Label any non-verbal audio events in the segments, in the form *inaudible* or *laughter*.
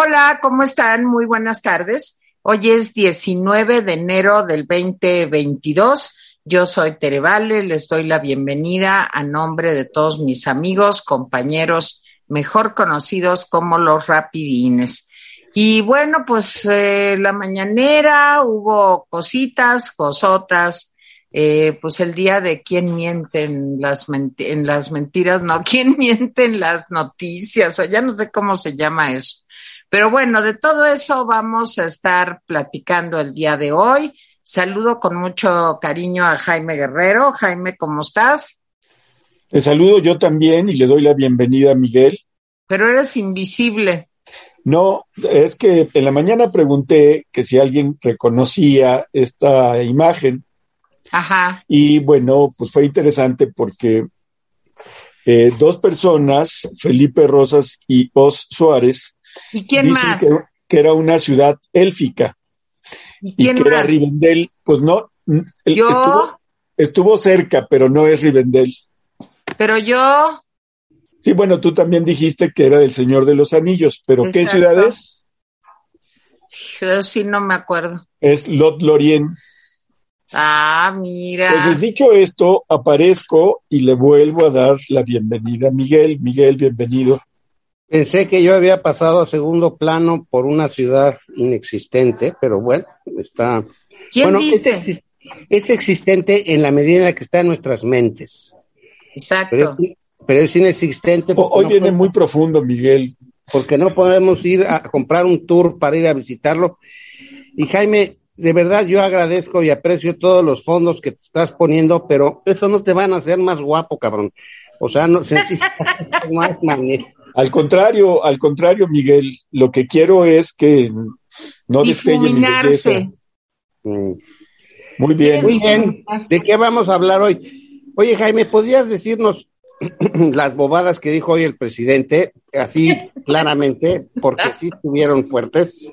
Hola, ¿cómo están? Muy buenas tardes. Hoy es 19 de enero del 2022. Yo soy Tere Vale, les doy la bienvenida a nombre de todos mis amigos, compañeros, mejor conocidos como los rapidines. Y bueno, pues eh, la mañanera hubo cositas, cosotas, eh, pues el día de quién miente en las, en las mentiras, no, *laughs* quién miente en las noticias, o ya no sé cómo se llama eso. Pero bueno, de todo eso vamos a estar platicando el día de hoy. Saludo con mucho cariño a Jaime Guerrero. Jaime, ¿cómo estás? Te saludo yo también y le doy la bienvenida a Miguel. Pero eres invisible. No, es que en la mañana pregunté que si alguien reconocía esta imagen. Ajá. Y bueno, pues fue interesante porque eh, dos personas, Felipe Rosas y Os Suárez, ¿Y quién dicen más? Que, que, era una ciudad élfica ¿Y, que más? era Rivendell. Pues no, yo, estuvo, estuvo, cerca, pero no es Rivendell. Pero yo. Sí, bueno, tú también dijiste que era del Señor de los Anillos, pero Exacto. ¿qué ciudad es? Yo sí no me acuerdo. Es Lot Lorien. Ah, mira. Entonces, dicho esto, aparezco y le vuelvo a dar la bienvenida a Miguel. Miguel, bienvenido. Pensé que yo había pasado a segundo plano por una ciudad inexistente, pero bueno, está. ¿Quién bueno, dice? Es, exist es, existente en la medida en la que está en nuestras mentes. Exacto. Pero, pero es inexistente. Hoy no viene muy profundo, Miguel. Porque no podemos ir a comprar un tour para ir a visitarlo. Y Jaime, de verdad yo agradezco y aprecio todos los fondos que te estás poniendo, pero eso no te van a hacer más guapo, cabrón. O sea, no, sencillamente más *laughs* manera. Al contrario, al contrario, Miguel, lo que quiero es que no destelle mi belleza. Mm. Muy bien. Muy bien. ¿De qué vamos a hablar hoy? Oye, Jaime, ¿podrías decirnos *clears throat* las bobadas que dijo hoy el presidente, así claramente, porque sí estuvieron fuertes?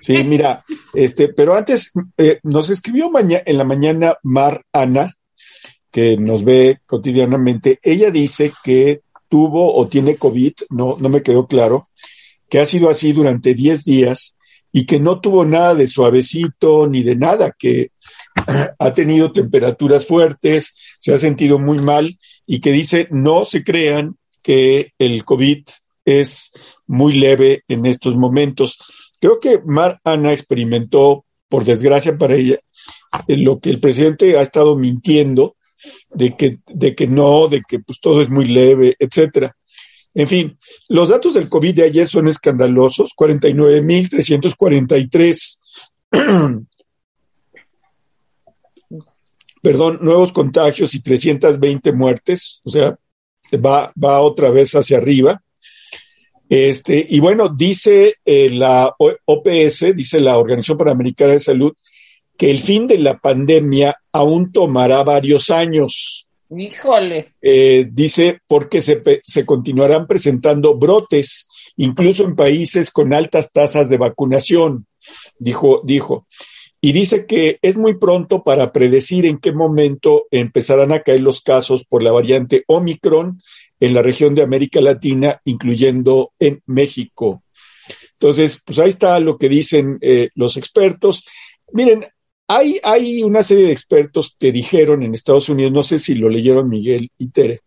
Sí, mira, este, pero antes eh, nos escribió en la mañana Mar Ana, que nos ve cotidianamente. Ella dice que tuvo o tiene COVID, no, no me quedó claro, que ha sido así durante 10 días y que no tuvo nada de suavecito ni de nada, que *clears throat* ha tenido temperaturas fuertes, se ha sentido muy mal y que dice no se crean que el COVID es muy leve en estos momentos. Creo que Mar Ana experimentó, por desgracia para ella, lo que el presidente ha estado mintiendo de que, de que no, de que pues todo es muy leve, etcétera. En fin, los datos del COVID de ayer son escandalosos, 49.343, *clears throat* perdón, nuevos contagios y 320 muertes, o sea, va, va otra vez hacia arriba. Este, y bueno, dice eh, la OPS, dice la Organización Panamericana de Salud, que el fin de la pandemia aún tomará varios años. Híjole. Eh, dice porque se, se, continuarán presentando brotes, incluso en países con altas tasas de vacunación, dijo, dijo. Y dice que es muy pronto para predecir en qué momento empezarán a caer los casos por la variante Omicron en la región de América Latina, incluyendo en México. Entonces, pues ahí está lo que dicen eh, los expertos. Miren, hay, hay, una serie de expertos que dijeron en Estados Unidos, no sé si lo leyeron Miguel y Tere,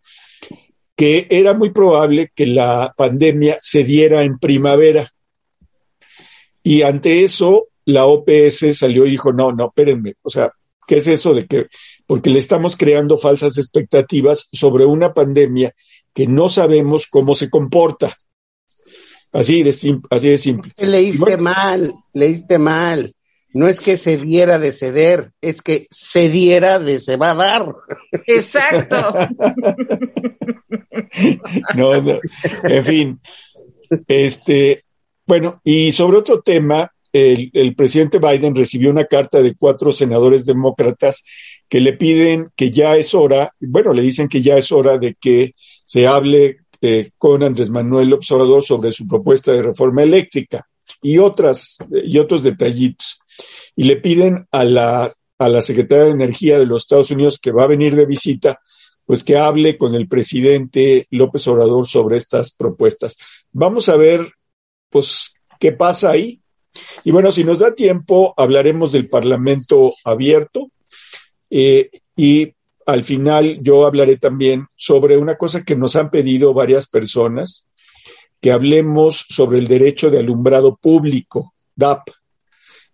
que era muy probable que la pandemia se diera en primavera. Y ante eso, la OPS salió y dijo, no, no, espérenme, o sea, ¿qué es eso de que? Porque le estamos creando falsas expectativas sobre una pandemia que no sabemos cómo se comporta. Así de, así de simple. Leíste bueno, mal, leíste mal. No es que se diera de ceder, es que se diera de se va a dar. Exacto. *laughs* no, no, en fin, este, bueno, y sobre otro tema, el, el, presidente Biden recibió una carta de cuatro senadores demócratas que le piden que ya es hora, bueno, le dicen que ya es hora de que se hable eh, con Andrés Manuel Observador sobre su propuesta de reforma eléctrica y otras y otros detallitos. Y le piden a la, a la secretaria de Energía de los Estados Unidos que va a venir de visita, pues que hable con el presidente López Obrador sobre estas propuestas. Vamos a ver, pues, qué pasa ahí. Y bueno, si nos da tiempo, hablaremos del Parlamento abierto eh, y al final yo hablaré también sobre una cosa que nos han pedido varias personas, que hablemos sobre el derecho de alumbrado público, DAP,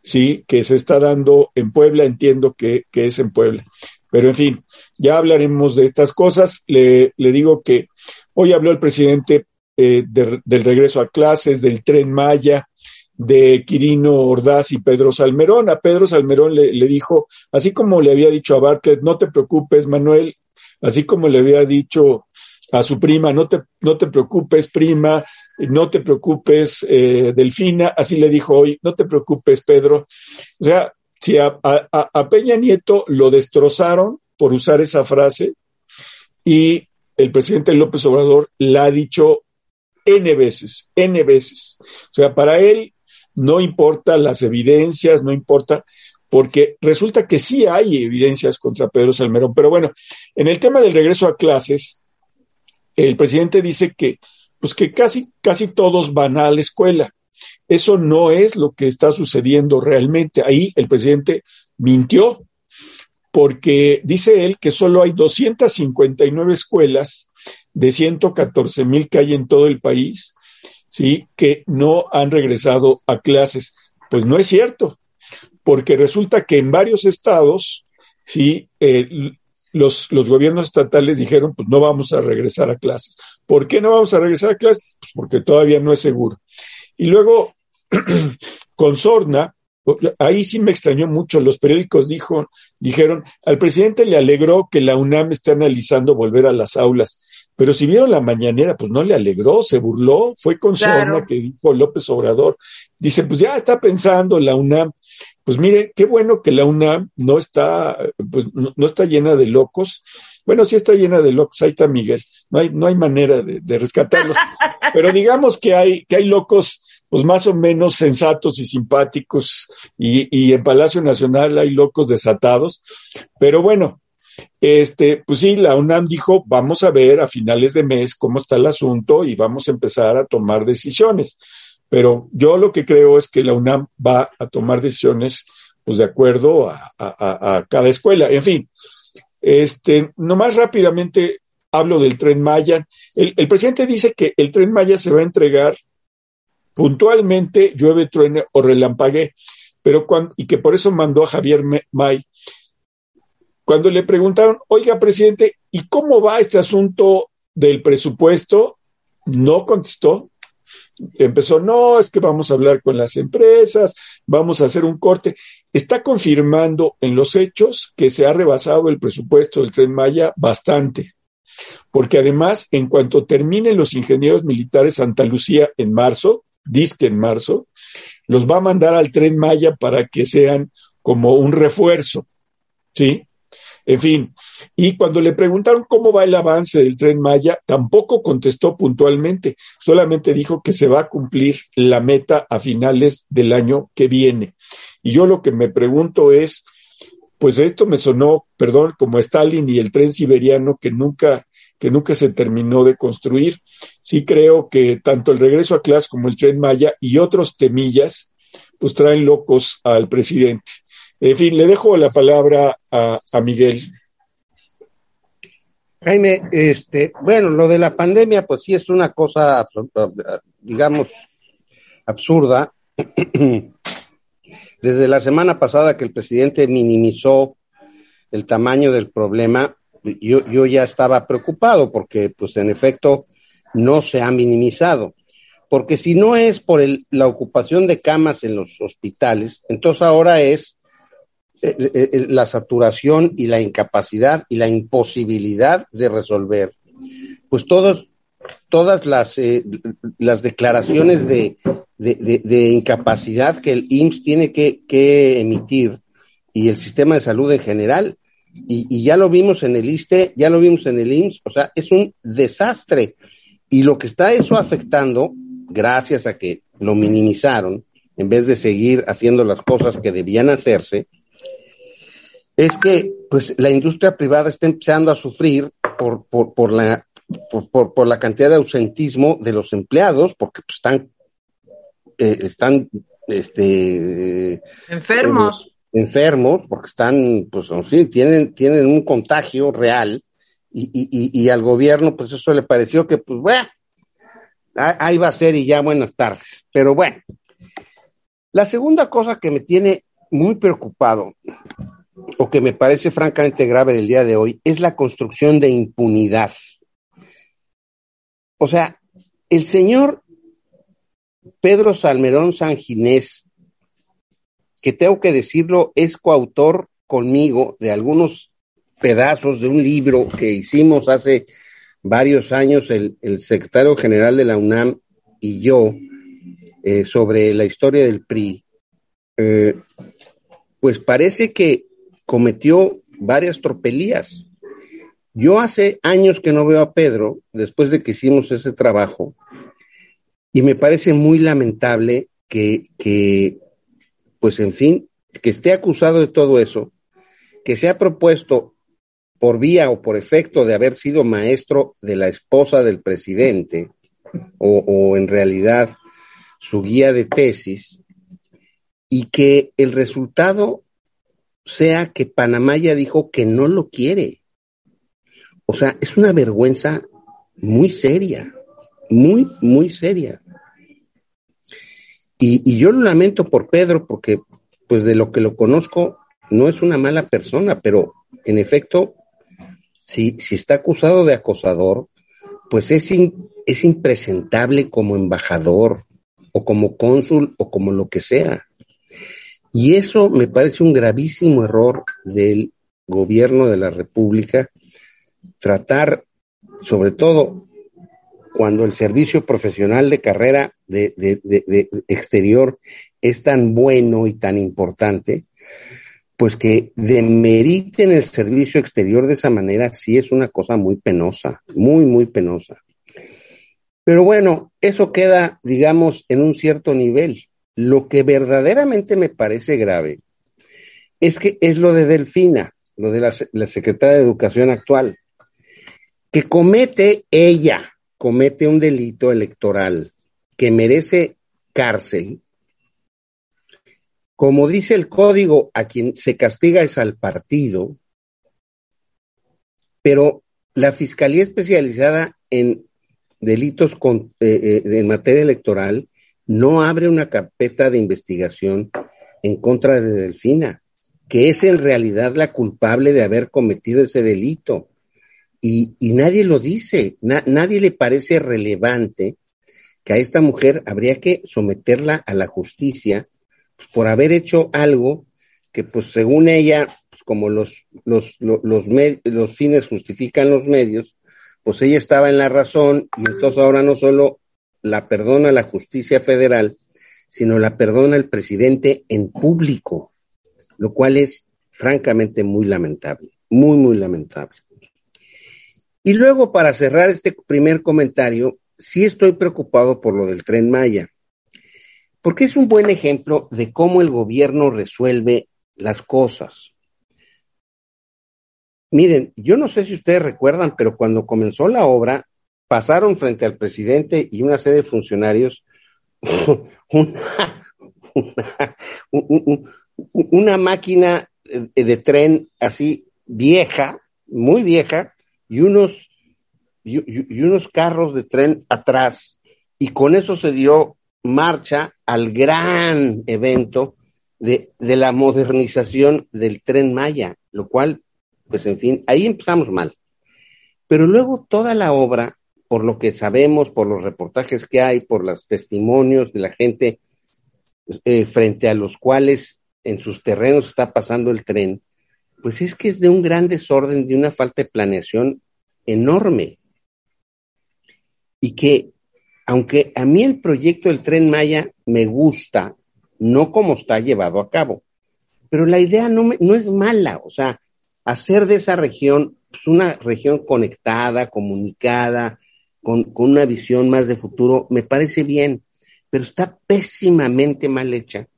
sí, que se está dando en Puebla, entiendo que, es en Puebla. Pero en fin, ya hablaremos de estas cosas. Le, digo que hoy habló el presidente eh, del regreso a clases, del tren Maya, de Quirino Ordaz y Pedro Salmerón. A Pedro Salmerón le, le, dijo, así como le había dicho a Bartlett, no te preocupes, Manuel, así como le había dicho a su prima, no te, no te preocupes, prima, no te preocupes, eh, Delfina, así le dijo hoy, no te preocupes, Pedro. O sea, si a, a Peña Nieto lo destrozaron por usar esa frase y el presidente López Obrador la ha dicho N veces, N veces. O sea, para él no importa las evidencias, no importa, porque resulta que sí hay evidencias contra Pedro Salmerón. Pero bueno, en el tema del regreso a clases, el presidente dice que, pues que casi, casi todos van a la escuela. Eso no es lo que está sucediendo realmente. Ahí el presidente mintió, porque dice él que solo hay 259 escuelas de 114 mil que hay en todo el país ¿sí? que no han regresado a clases. Pues no es cierto, porque resulta que en varios estados, ¿sí? Eh, los, los, gobiernos estatales dijeron, pues no vamos a regresar a clases. ¿Por qué no vamos a regresar a clases? Pues porque todavía no es seguro. Y luego, *clears throat* con Sorna, ahí sí me extrañó mucho, los periódicos dijo, dijeron, al presidente le alegró que la UNAM esté analizando volver a las aulas. Pero si vieron la mañanera, pues no le alegró, se burló, fue con claro. que dijo López Obrador. Dice, pues ya está pensando la UNAM. Pues mire, qué bueno que la UNAM no está, pues no, está llena de locos. Bueno, sí está llena de locos, ahí está Miguel. No hay, no hay manera de, de rescatarlos. *laughs* Pero digamos que hay, que hay locos, pues más o menos sensatos y simpáticos, y, y en Palacio Nacional hay locos desatados. Pero bueno, este, pues sí, la UNAM dijo, vamos a ver a finales de mes cómo está el asunto y vamos a empezar a tomar decisiones. Pero yo lo que creo es que la UNAM va a tomar decisiones pues de acuerdo a, a, cada escuela. En fin, este, nomás rápidamente hablo del tren Maya. El, el, presidente dice que el tren Maya se va a entregar puntualmente, llueve, truene o relampague, pero cuando, y que por eso mandó a Javier May cuando le preguntaron, oiga, presidente, ¿y cómo va este asunto del presupuesto? No contestó. Empezó, no, es que vamos a hablar con las empresas, vamos a hacer un corte. Está confirmando en los hechos que se ha rebasado el presupuesto del tren Maya bastante, porque además, en cuanto terminen los ingenieros militares Santa Lucía en marzo, disque en marzo, los va a mandar al tren Maya para que sean como un refuerzo, ¿sí? En fin, y cuando le preguntaron cómo va el avance del tren Maya, tampoco contestó puntualmente, solamente dijo que se va a cumplir la meta a finales del año que viene. Y yo lo que me pregunto es, pues esto me sonó, perdón, como Stalin y el tren siberiano que nunca que nunca se terminó de construir. Sí creo que tanto el regreso a clase como el tren Maya y otros temillas, pues traen locos al presidente. En fin, le dejo la palabra a, Miguel. Jaime, este, bueno, lo de la pandemia, pues sí es una cosa, digamos, absurda. *clears throat* Desde la semana pasada que el presidente minimizó el tamaño del problema, yo, yo ya estaba preocupado porque, pues, en efecto, no se ha minimizado. Porque si no es por el, la ocupación de camas en los hospitales, entonces ahora es la saturación y la incapacidad y la imposibilidad de resolver pues todos, todas las, eh, las declaraciones de, de, incapacidad que el IMSS tiene que, que, emitir y el sistema de salud en general, y, y, ya lo vimos en el ISTE, ya lo vimos en el IMSS, o sea, es un desastre. Y lo que está eso afectando, gracias a que lo minimizaron, en vez de seguir haciendo las cosas que debían hacerse, es que pues la industria privada está empezando a sufrir por, por, por la por, por, la cantidad de ausentismo de los empleados, porque pues, están eh, están este enfermos. Eh, enfermos, porque están, pues, en fin, tienen, tienen un contagio real, y, y, y, al gobierno, pues eso le pareció que, pues, bueno, ahí va a ser y ya buenas tardes. Pero bueno, la segunda cosa que me tiene muy preocupado o que me parece francamente grave del día de hoy es la construcción de impunidad. O sea, el señor Pedro Salmerón Sanginés, que tengo que decirlo, es coautor conmigo de algunos pedazos de un libro que hicimos hace varios años el, secretario general de la UNAM y yo eh, sobre la historia del PRI, eh, pues parece que cometió varias tropelías. Yo hace años que no veo a Pedro, después de que hicimos ese trabajo, y me parece muy lamentable que, que, pues en fin, que esté acusado de todo eso, que se ha propuesto por vía o por efecto de haber sido maestro de la esposa del presidente, o, o en realidad su guía de tesis, y que el resultado sea que Panamá ya dijo que no lo quiere. O sea, es una vergüenza muy seria, muy, muy seria. Y, yo lo lamento por Pedro, porque pues de lo que lo conozco, no es una mala persona, pero en efecto, si, si está acusado de acosador, pues es, es impresentable como embajador o como cónsul o como lo que sea. Y eso me parece un gravísimo error del gobierno de la República, tratar, sobre todo cuando el servicio profesional de carrera de, exterior es tan bueno y tan importante, pues que demeriten el servicio exterior de esa manera sí es una cosa muy penosa, muy, muy penosa. Pero bueno, eso queda, digamos, en un cierto nivel. Lo que verdaderamente me parece grave es que es lo de Delfina, lo de la, secretaria de Educación actual, que comete ella, comete un delito electoral que merece cárcel. Como dice el código, a quien se castiga es al partido, pero la Fiscalía Especializada en Delitos eh, eh, en materia electoral no abre una carpeta de investigación en contra de Delfina, que es en realidad la culpable de haber cometido ese delito. Y, nadie lo dice, nadie le parece relevante que a esta mujer habría que someterla a la justicia por haber hecho algo que, pues, según ella, pues, como los, los, los, los fines justifican los medios, pues ella estaba en la razón y entonces ahora no solo la perdona la justicia federal, sino la perdona el presidente en público, lo cual es francamente muy lamentable, muy, muy lamentable. Y luego, para cerrar este primer comentario, sí estoy preocupado por lo del tren Maya, porque es un buen ejemplo de cómo el gobierno resuelve las cosas. Miren, yo no sé si ustedes recuerdan, pero cuando comenzó la obra, pasaron frente al presidente y una serie de funcionarios *laughs* una, máquina de tren así vieja, muy vieja, y unos, y, unos carros de tren atrás. Y con eso se dio marcha al gran evento de, de la modernización del tren Maya, lo cual, pues en fin, ahí empezamos mal. Pero luego toda la obra por lo que sabemos, por los reportajes que hay, por los testimonios de la gente eh, frente a los cuales en sus terrenos está pasando el tren, pues es que es de un gran desorden, de una falta de planeación enorme. que aunque a mí el proyecto del tren Maya me gusta, no como está llevado a cabo, pero la idea no, no es mala, o sea, hacer de esa región pues, una región conectada, comunicada, con, una visión más de futuro, me parece bien, pero está pésimamente mal hecha,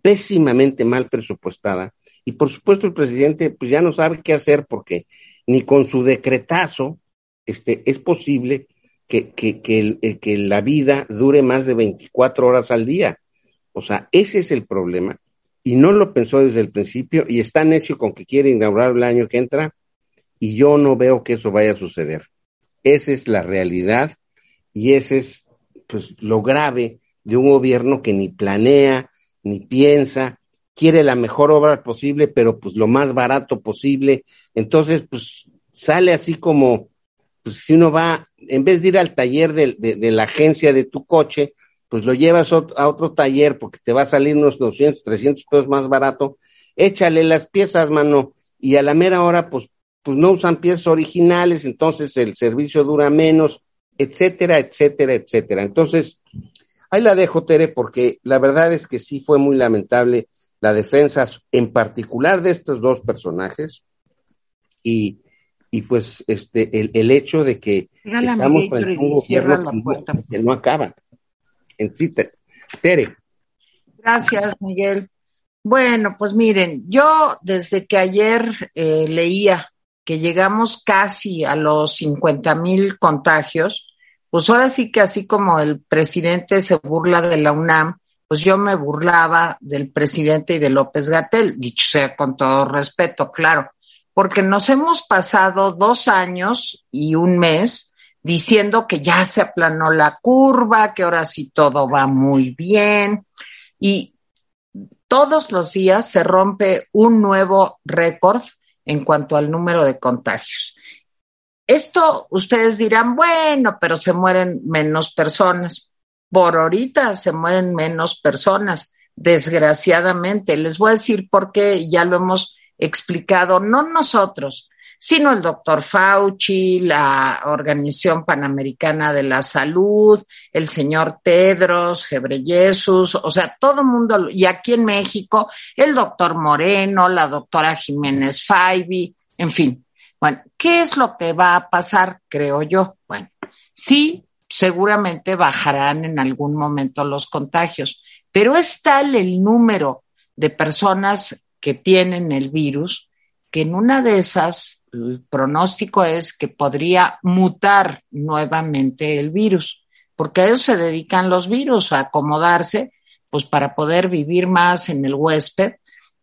pésimamente mal presupuestada. Y por supuesto el presidente pues ya no sabe qué hacer porque ni con su decretazo este, es posible que, que, que, eh, que la vida dure más de 24 horas al día. O sea, ese es el problema. Y no lo pensó desde el principio y está necio con que quiere inaugurar el año que entra y yo no veo que eso vaya a suceder. Esa es la realidad y ese es pues lo grave de un gobierno que ni planea, ni piensa, quiere la mejor obra posible, pero pues lo más barato posible. Entonces, pues sale así como, pues si uno va, en vez de ir al taller de, de, la agencia de tu coche, pues lo llevas a otro taller porque te va a salir unos 200, 300 pesos más barato, échale las piezas, mano, y a la mera hora, pues, pues no usan piezas originales, entonces el servicio dura menos, etcétera, etcétera, etcétera. Entonces, ahí la dejo, Tere, porque la verdad es que sí fue muy lamentable la defensa, en particular de estos dos personajes, y, y pues este el, el hecho de que estamos frente a un gobierno que no acaba. En sí, Tere. Gracias, Miguel. Bueno, pues miren, yo desde que ayer eh, leía que llegamos casi a los 50 mil contagios, pues ahora sí que así como el presidente se burla de la UNAM, pues yo me burlaba del presidente y de López Gatel, dicho sea con todo respeto, claro, porque nos hemos pasado dos años y un mes diciendo que ya se aplanó la curva, que ahora sí todo va muy bien y todos los días se rompe un nuevo récord en cuanto al número de contagios. Esto ustedes dirán, bueno, pero se mueren menos personas. Por ahorita se mueren menos personas, desgraciadamente. Les voy a decir por qué, ya lo hemos explicado, no nosotros, sino el doctor Fauci, la Organización Panamericana de la Salud, el señor Tedros, Gebreyesus, o sea, todo el mundo, y aquí en México, el doctor Moreno, la doctora Jiménez Faibi, en fin, bueno, ¿qué es lo que va a pasar, creo yo? Bueno, sí, seguramente bajarán en algún momento los contagios, pero es tal el número de personas que tienen el virus que en una de esas el pronóstico es que podría mutar nuevamente el virus, porque a se dedican los virus, a acomodarse, pues para poder vivir más en el huésped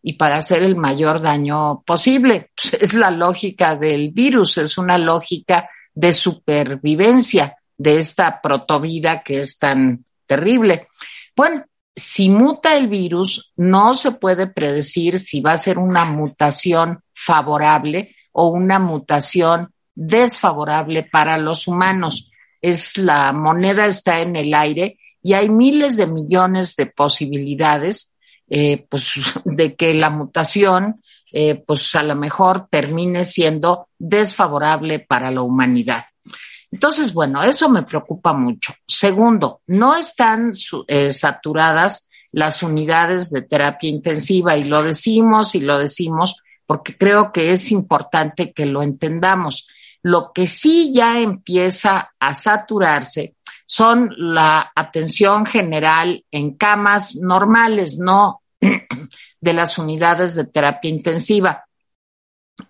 y para hacer el mayor daño posible. *laughs* Es la lógica del virus, es una lógica de supervivencia de esta protovida que es tan terrible. Bueno, si muta el virus, no se puede predecir si va a ser una mutación favorable o una mutación desfavorable para los humanos. Es la moneda está en el aire y hay miles de millones de posibilidades eh, pues, *laughs* de que la mutación, eh, pues a lo mejor termine siendo desfavorable para la humanidad. Entonces, bueno, eso me preocupa mucho. Segundo, no están eh, saturadas las unidades de terapia intensiva y lo decimos y lo decimos porque creo que es importante que lo entendamos. Lo que sí ya empieza a saturarse son la atención general en camas normales, no *clears throat* de las unidades de terapia intensiva.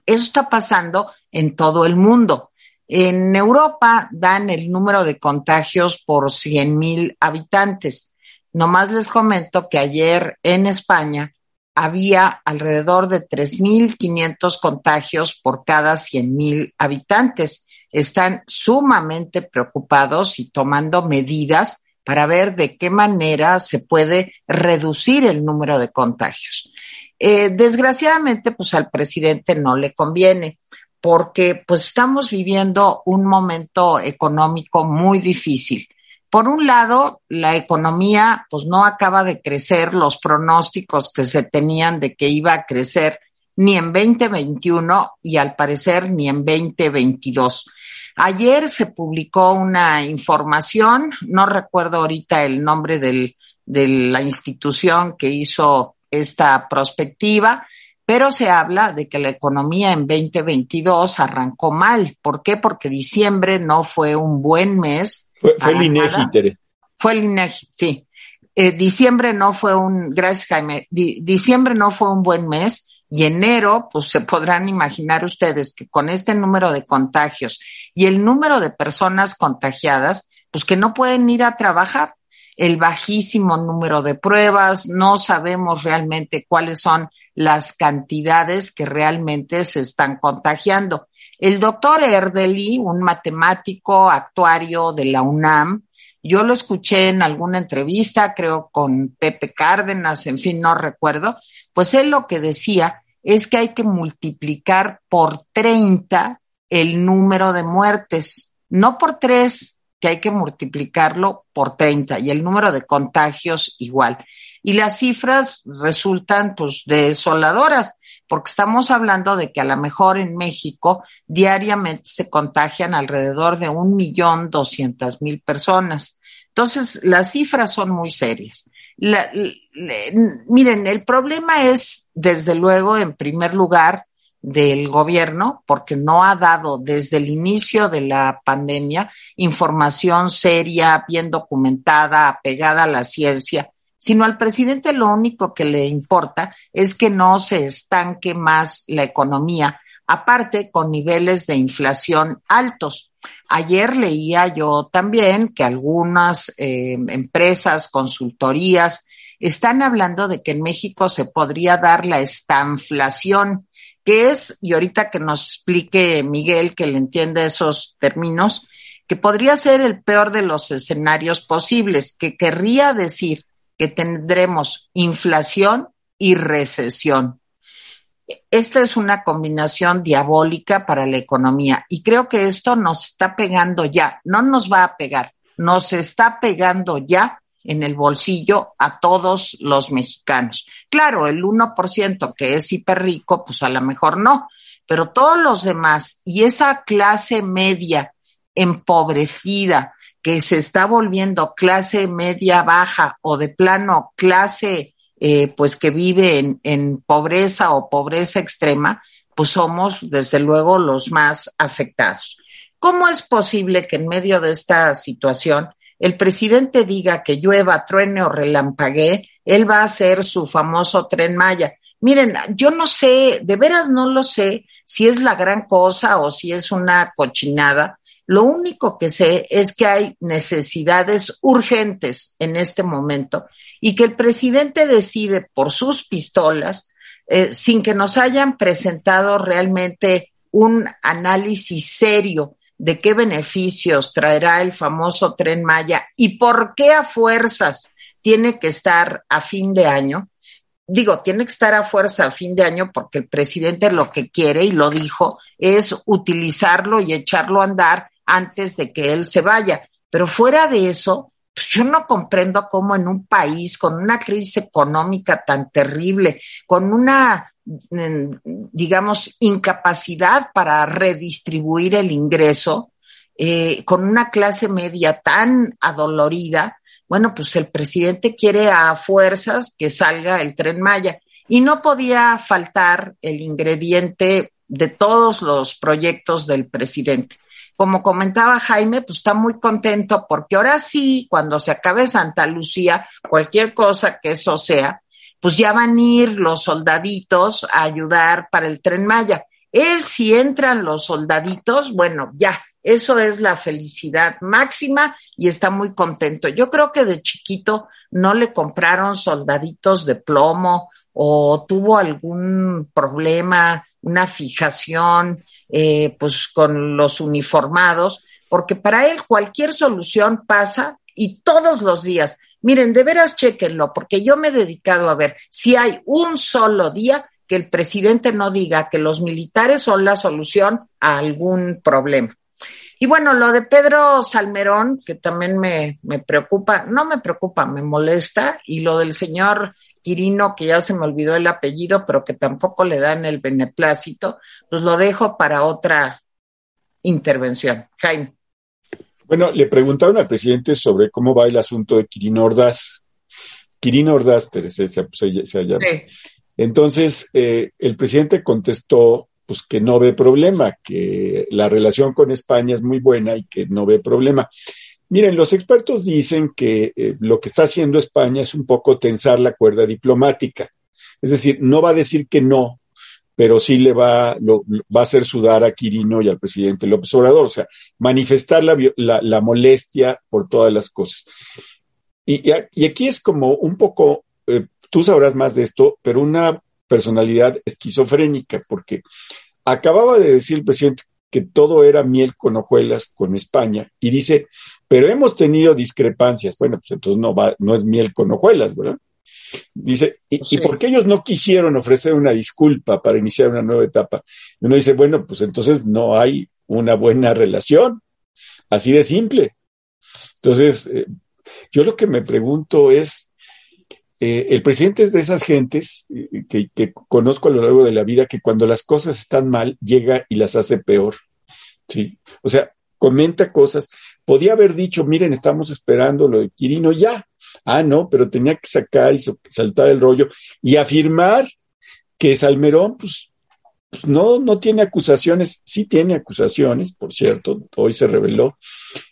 Eso está pasando en todo el mundo. En Europa dan el número de contagios por 100 mil habitantes. Nomás les comento que ayer en España había alrededor de 3.500 contagios por cada 100.000 habitantes están sumamente preocupados y tomando medidas para ver de qué manera se puede reducir el número de contagios. Eh, desgraciadamente, pues al presidente no le conviene porque pues estamos viviendo un momento económico muy difícil. Por un lado, la economía pues no acaba de crecer los pronósticos que se tenían de que iba a crecer ni en 2021 y al parecer ni en 2022. Ayer se publicó una información, no recuerdo ahorita el nombre del, de la institución que hizo esta prospectiva, pero se habla de que la economía en 2022 arrancó mal. ¿Por qué? Porque diciembre no fue un buen mes. Fue, fue el INEGI, Tere. Fue el INEGI, sí. Eh, diciembre no fue un, gracias Jaime, di, diciembre no fue un buen mes y enero, pues se podrán imaginar ustedes que con este número de contagios y el número de personas contagiadas, pues que no pueden ir a trabajar, el bajísimo número de pruebas, no sabemos realmente cuáles son las cantidades que realmente se están contagiando. El doctor Erdely, un matemático actuario de la UNAM, yo lo escuché en alguna entrevista, creo con Pepe Cárdenas, en fin, no recuerdo, pues él lo que decía es que hay que multiplicar por 30 el número de muertes, no por tres, que hay que multiplicarlo por 30 y el número de contagios igual. Y las cifras resultan pues desoladoras, porque estamos hablando de que a lo mejor en México diariamente se contagian alrededor de un millón doscientas mil personas. Entonces, las cifras son muy serias. Miren, el problema es, desde luego, en primer lugar, del gobierno, porque no ha dado desde el inicio de la pandemia información seria, bien documentada, apegada a la ciencia, sino al presidente lo único que le importa es que no se estanque más la economía, aparte con niveles de inflación altos. Ayer leía yo también que algunas eh, empresas, consultorías, están hablando de que en México se podría dar la estanflación, que es, y ahorita que nos explique Miguel, que le entiende esos términos, que podría ser el peor de los escenarios posibles, que querría decir que tendremos inflación y recesión. Esta es una combinación diabólica para la economía y creo que esto nos está pegando ya, no nos va a pegar, nos está pegando ya en el bolsillo a todos los mexicanos. Claro, el 1% que es hiper rico, pues a lo mejor no, pero todos los demás y esa clase media empobrecida que se está volviendo clase media baja o de plano clase eh, pues que vive en, en pobreza o pobreza extrema, pues somos desde luego los más afectados. ¿Cómo es posible que en medio de esta situación el presidente diga que llueva, truene o relampaguee, él va a hacer su famoso tren Maya? Miren, yo no sé, de veras no lo sé si es la gran cosa o si es una cochinada. Lo único que sé es que hay necesidades urgentes en este momento y que el presidente decide por sus pistolas, eh, sin que nos hayan presentado realmente un análisis serio de qué beneficios traerá el famoso tren Maya y por qué a fuerzas tiene que estar a fin de año. Digo, tiene que estar a fuerza a fin de año porque el presidente lo que quiere, y lo dijo, es utilizarlo y echarlo a andar antes de que él se vaya. Pero fuera de eso, pues yo no comprendo cómo en un país con una crisis económica tan terrible, con una, mm, digamos, incapacidad para redistribuir el ingreso, eh, con una clase media tan adolorida, bueno, pues el presidente quiere a fuerzas que salga el tren Maya. Y no podía faltar el ingrediente de todos los proyectos del presidente como comentaba Jaime, pues está muy contento porque ahora sí, cuando se acabe Santa Lucía, cualquier cosa que eso sea, pues ya van a ir los soldaditos a ayudar para el tren Maya. Él, si entran los soldaditos, bueno, ya, eso es la felicidad máxima y está muy contento. Yo creo que de chiquito no le compraron soldaditos de plomo o tuvo algún problema, una fijación eh, pues con los uniformados, porque para él cualquier solución pasa y todos los días. Miren, de veras chequenlo, porque yo me he dedicado a ver si hay un solo día que el presidente no diga que los militares son la solución a algún problema. Y bueno, lo de Pedro Salmerón, que también me, me preocupa, no me preocupa, me molesta, y lo del señor Quirino, que ya se me olvidó el apellido, pero que tampoco le dan el beneplácito, pues lo dejo para otra intervención. Jaime. Bueno, le preguntaron al presidente sobre cómo va el asunto de Quirino Ordaz. Quirino Ordaz, Teresa, se, se, llama. Entonces, eh, el presidente contestó pues que no ve problema, que la relación con España es muy buena y que no ve problema. Miren, los expertos dicen que eh, lo que está haciendo España es un poco tensar la cuerda diplomática. Es decir, no va a decir que no, pero sí le va, lo, va a hacer sudar a Quirino y al presidente López Obrador, o sea, manifestar la, la, molestia por todas las cosas. Y, aquí es como un poco, eh, tú sabrás más de esto, pero una personalidad esquizofrénica, porque acababa de decir el presidente que todo era miel con hojuelas con España y dice, pero hemos tenido discrepancias. Bueno, pues entonces no va, no es miel con hojuelas, ¿verdad? Dice, ¿y, ¿y por qué ellos no quisieron ofrecer una disculpa para iniciar una nueva etapa? Y uno dice, bueno, pues entonces no hay una buena relación, así de simple. Entonces, eh, yo lo que me pregunto es, eh, el presidente es de esas gentes eh, que, que, conozco a lo largo de la vida que cuando las cosas están mal, llega y las hace peor. ¿sí? O sea, comenta cosas. Podía haber dicho, miren, estamos esperando lo de Quirino, ya. Ah, no, pero tenía que sacar y saltar el rollo y afirmar que Salmerón, pues, pues no, no tiene acusaciones, sí tiene acusaciones, por cierto, hoy se reveló,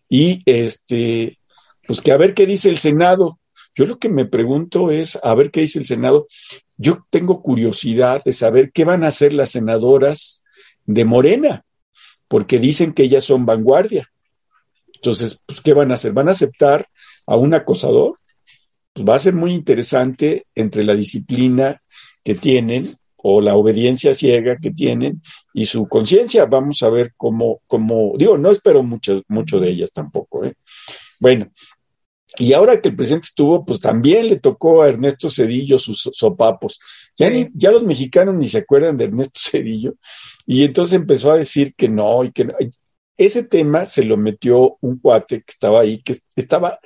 y este, pues que a ver qué dice el Senado, yo lo que me pregunto es, a ver qué dice el Senado. Yo tengo curiosidad de saber qué van a hacer las senadoras de Morena, porque dicen que ellas son vanguardia. Entonces, pues, ¿qué van a hacer? ¿Van a aceptar a un acosador? Pues va a ser muy interesante entre la disciplina que tienen o la obediencia ciega que tienen y su conciencia. Vamos a ver cómo, cómo, digo, no espero mucho, mucho de ellas tampoco. ¿eh? Bueno, y ahora que el presidente estuvo, pues también le tocó a Ernesto Cedillo sus sopapos. Ya, ni, ya los mexicanos ni se acuerdan de Ernesto *laughs* Cedillo. Y entonces empezó a decir que no y que no. Ese tema se lo metió un cuate que estaba ahí, que estaba,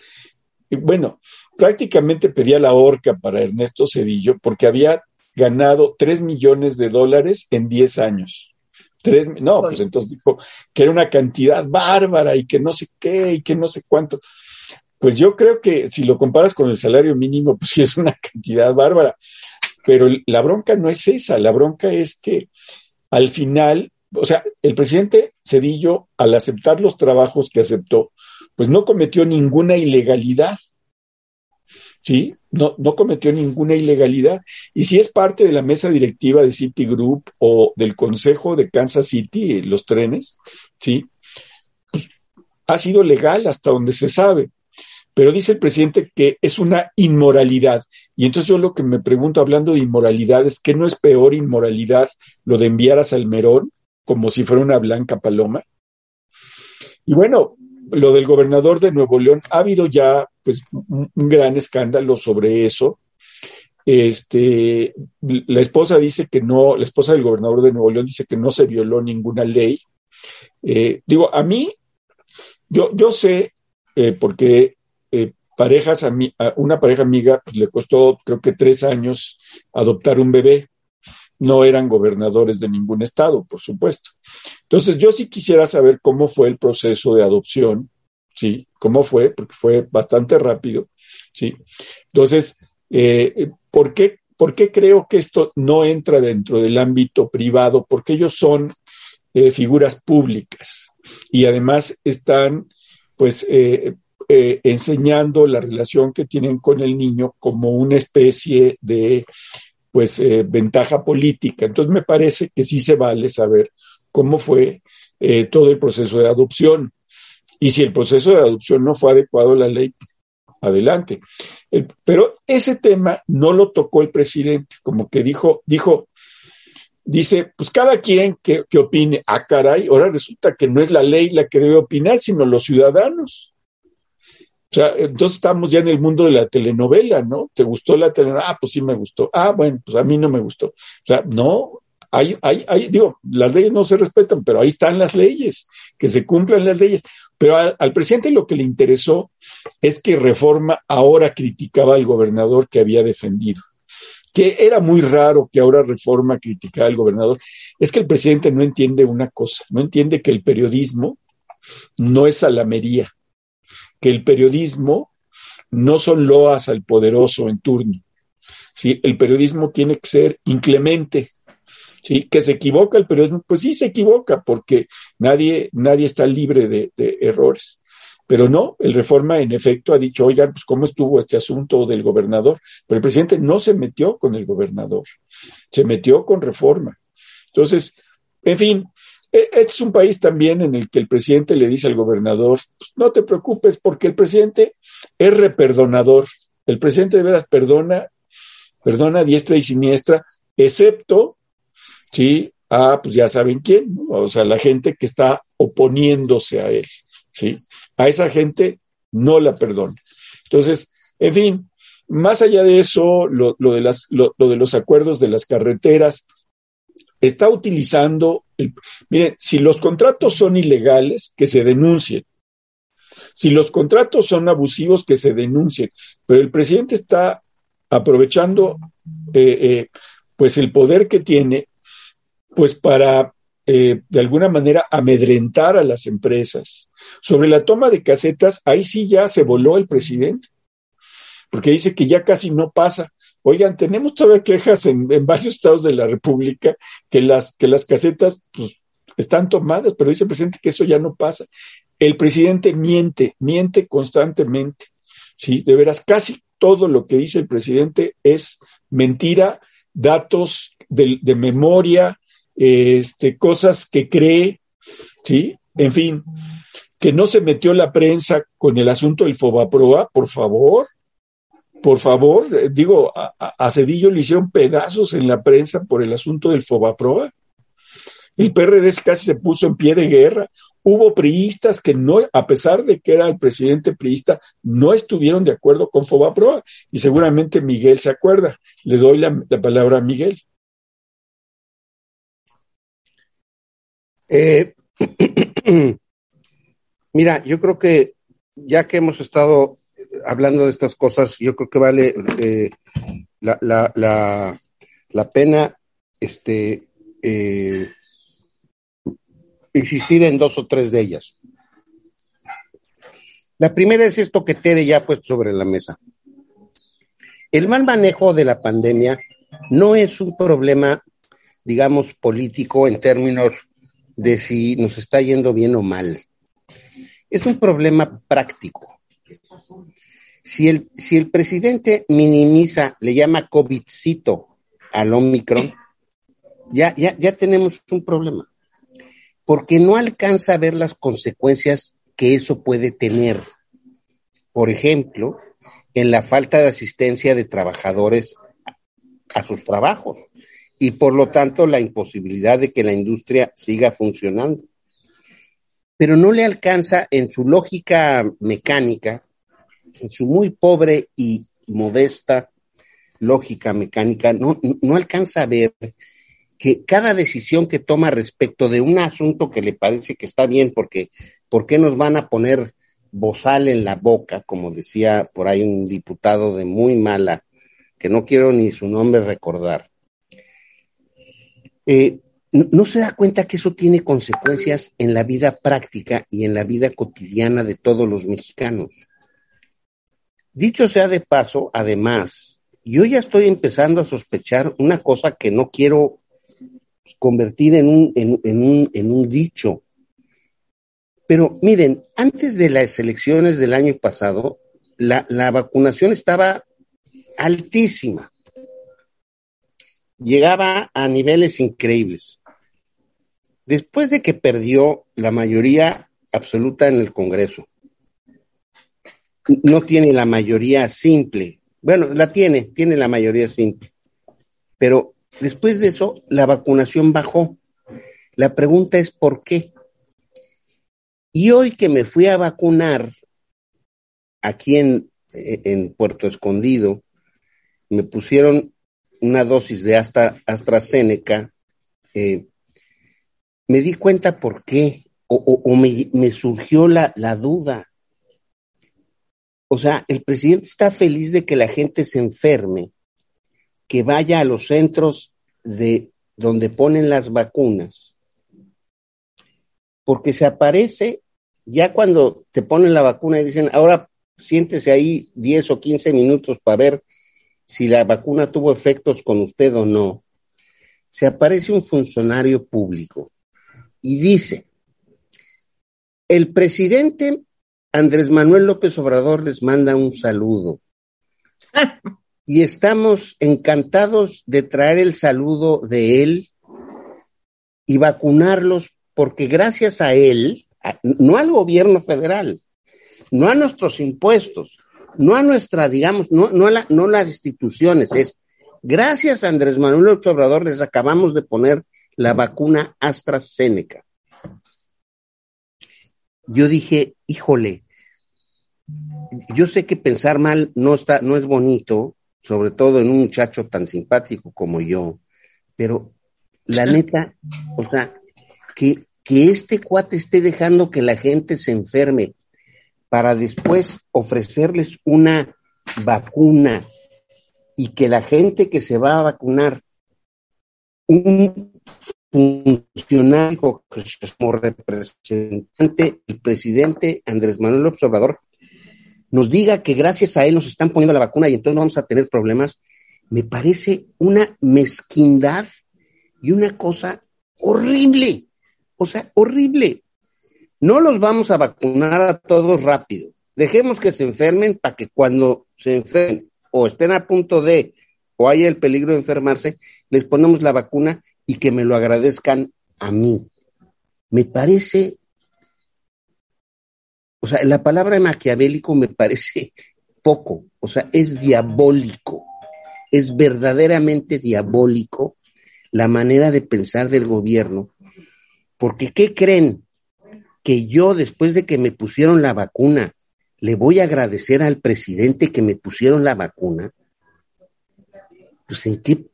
bueno, prácticamente pedía la horca para Ernesto Cedillo porque había ganado tres millones de dólares en diez años. Tres, no, pues entonces dijo que era una cantidad bárbara y que no sé qué y que no sé cuánto. Pues yo creo que si lo comparas con el salario mínimo, pues sí es una *laughs* cantidad bárbara. Pero la bronca no es esa, la bronca es que al final, o sea, el presidente Cedillo, al aceptar los trabajos que aceptó, pues no cometió ninguna ilegalidad. ¿Sí? No, no cometió ninguna ilegalidad. Y si es parte de la mesa directiva de Citigroup o del consejo de Kansas City, los trenes, ¿sí? Pues ha sido legal hasta donde se sabe pero dice el presidente que es una inmoralidad. Y entonces yo lo que me pregunto hablando de inmoralidad es que no es peor inmoralidad lo de enviar a Salmerón como si fuera una blanca paloma. Y bueno, lo del gobernador de Nuevo León, ha habido ya pues un, gran escándalo sobre eso. Este, la esposa dice que no, la esposa del gobernador de Nuevo León dice que no se violó ninguna ley. Eh, digo, a mí, yo, yo sé, eh, porque eh, parejas, a, una pareja amiga pues, le costó creo que tres años adoptar un bebé. No eran gobernadores de ningún estado, por supuesto. Entonces, yo sí quisiera saber cómo fue el proceso de adopción, ¿sí? ¿Cómo fue? Porque fue bastante rápido, ¿sí? Entonces, eh, ¿por, qué, ¿por qué creo que esto no entra dentro del ámbito privado? Porque ellos son eh, figuras públicas y además están, pues, eh, enseñando la relación que tienen con el niño como una especie de pues eh, ventaja política. Entonces me parece que sí se vale saber cómo fue eh, todo el proceso de adopción. Y si el proceso de adopción no fue adecuado a la ley, adelante. pero ese tema no lo tocó el presidente, como que dijo, dijo, dice, pues cada quien que, que opine, ah, caray, ahora resulta que no es la ley la que debe opinar, sino los ciudadanos. O sea, entonces estamos ya en el mundo de la telenovela, ¿no? ¿Te gustó la telenovela? Ah, pues sí me gustó. Ah, bueno, pues a mí no me gustó. O sea, no, hay, hay, hay, digo, las leyes no se respetan, pero ahí están las leyes, que se cumplan las leyes. Pero al, presidente lo que le interesó es que Reforma ahora criticaba al gobernador que había defendido. que era muy raro que ahora Reforma criticara al gobernador, es que el presidente no entiende una cosa, no entiende que el periodismo no es salamería, que el periodismo no son loas al poderoso en turno. ¿sí? El periodismo tiene que ser inclemente. ¿sí? Que se equivoca el periodismo, pues sí se equivoca, porque nadie, nadie está libre de, de errores. Pero no, el Reforma en efecto ha dicho, oigan, pues cómo estuvo este asunto del gobernador. Pero el presidente no se metió con el gobernador, se metió con Reforma. Entonces, en fin, este es un país también en el que el presidente le dice al gobernador, pues, no te preocupes porque el presidente es reperdonador. El presidente de veras perdona, perdona diestra y siniestra, excepto, sí, a, pues ya saben quién, o sea, la gente que está oponiéndose a él, sí. A esa gente no la perdona. Entonces, en fin, más allá de eso, lo, de, las, lo de los acuerdos de las carreteras, está utilizando, el, miren, si los contratos son ilegales, que se denuncien. Si los contratos son abusivos, que se denuncien. Pero el presidente está aprovechando eh, eh, pues el poder que tiene pues para eh, de alguna manera amedrentar a las empresas. Sobre la toma de casetas, ahí sí ya se voló el presidente, porque dice que ya casi no pasa. Oigan, tenemos todavía quejas en, varios estados de la República que las, que las casetas pues, están tomadas, pero dice el presidente que eso ya no pasa. El presidente miente, miente constantemente. Sí, de veras, casi todo lo que dice el presidente es mentira, datos de, de memoria, este, cosas que cree, ¿sí? En fin, que no se metió la prensa con el asunto del Fobaproa, por favor por favor, eh, digo, a, Cedillo le hicieron pedazos en la prensa por el asunto del Fobaproa. El PRD casi se puso en pie de guerra. Hubo priistas que no, a pesar de que era el presidente priista, no estuvieron de acuerdo con Fobaproa. Y seguramente Miguel se acuerda. Le doy la, palabra a Miguel. Eh, *clears throat* mira, yo creo que ya que hemos estado hablando de estas cosas, yo creo que vale eh, la, la, la, pena este, eh, insistir en dos o tres de ellas. La primera es esto que Tere ya ha puesto sobre la mesa. El mal manejo de la pandemia no es un problema, digamos, político en términos de si nos está yendo bien o mal. Es un problema práctico. Si el, si el presidente minimiza, le llama COVIDcito al Omicron, ya, ya, ya tenemos un problema. Porque no alcanza a ver las consecuencias que eso puede tener. Por ejemplo, en la falta de asistencia de trabajadores a sus trabajos y por lo tanto la imposibilidad de que la industria siga funcionando. Pero no le alcanza en su lógica mecánica en su muy pobre y modesta lógica mecánica, no, no alcanza a ver que cada decisión que toma respecto de un asunto que le parece que está bien, porque ¿por qué nos van a poner bozal en la boca, como decía por ahí un diputado de muy mala, que no quiero ni su nombre recordar? Eh, no se da cuenta que eso tiene consecuencias en la vida práctica y en la vida cotidiana de todos los mexicanos. Dicho sea de paso, además, yo ya estoy empezando a sospechar una cosa que no quiero convertir en un, dicho. Pero miren, antes de las elecciones del año pasado, la vacunación estaba altísima. Llegaba a niveles increíbles. Después de que perdió la mayoría absoluta en el Congreso, no tiene la mayoría simple. Bueno, la tiene, tiene la mayoría simple. Pero después de eso, la vacunación bajó. La pregunta es ¿por qué? Y hoy que me fui a vacunar aquí en, en Puerto Escondido, me pusieron una dosis de Astra, AstraZeneca, eh, me di cuenta por qué, o, me, surgió la duda. O sea, el presidente está feliz de que la gente se enferme que vaya a los centros de donde ponen las vacunas, porque se aparece ya cuando te ponen la vacuna y dicen, ahora siéntese ahí 10 o 15 minutos para ver si la vacuna tuvo efectos con usted o no, se aparece un funcionario público y dice, el presidente Andrés Manuel López Obrador les manda un saludo. *laughs* y estamos encantados de traer el saludo de él y vacunarlos porque gracias a él, no al gobierno federal, no a nuestros impuestos, no a nuestra, digamos, no, no, a la, no las instituciones, es gracias a Andrés Manuel López Obrador les acabamos de poner la vacuna AstraZeneca. Yo dije, híjole, yo sé que pensar mal no está, no es bonito, sobre todo en un muchacho tan simpático como yo, pero la neta, o sea, que, que este cuate esté dejando que la gente se enferme para después ofrecerles una vacuna y que la gente que se va a vacunar, un funcionario como representante, el presidente Andrés Manuel López Obrador, nos diga que gracias a él nos están poniendo la vacuna y entonces no vamos a tener problemas, me parece una mezquindad y una cosa horrible. O sea, horrible. No los vamos a vacunar a todos rápido. Dejemos que se enfermen para que cuando se enfermen o estén a punto de o haya el peligro de enfermarse, les ponemos la vacuna y que me lo agradezcan a mí. Me parece o sea, la palabra maquiavélico me parece *laughs* poco, o sea, es diabólico, es verdaderamente diabólico la manera de pensar del gobierno, porque ¿qué creen? Que yo, después de que me pusieron la vacuna, le voy a agradecer al presidente que me pusieron la vacuna. Pues en qué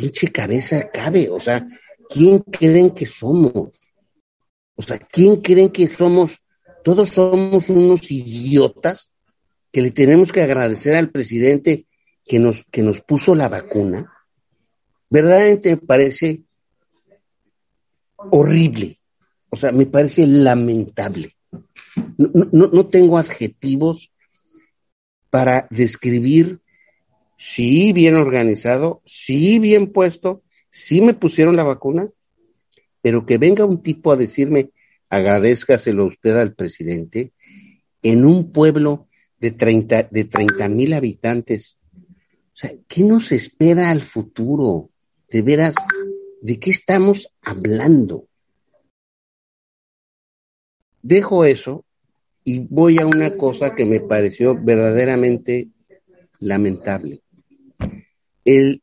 pinche cabeza cabe, o sea, ¿quién creen que somos? O sea, ¿quién creen que somos todos somos unos idiotas que le tenemos que agradecer al presidente que nos, que nos puso la vacuna. Verdaderamente me parece horrible. O sea, me parece lamentable. No, no, tengo adjetivos para describir si bien organizado, si bien puesto, si me pusieron la vacuna, pero que venga un tipo a decirme, agradezcaselo usted al presidente, en un pueblo de 30 de treinta mil habitantes. O sea, ¿qué nos espera al futuro? De veras, ¿de qué estamos hablando? Dejo eso y voy a una cosa que me pareció verdaderamente lamentable. El,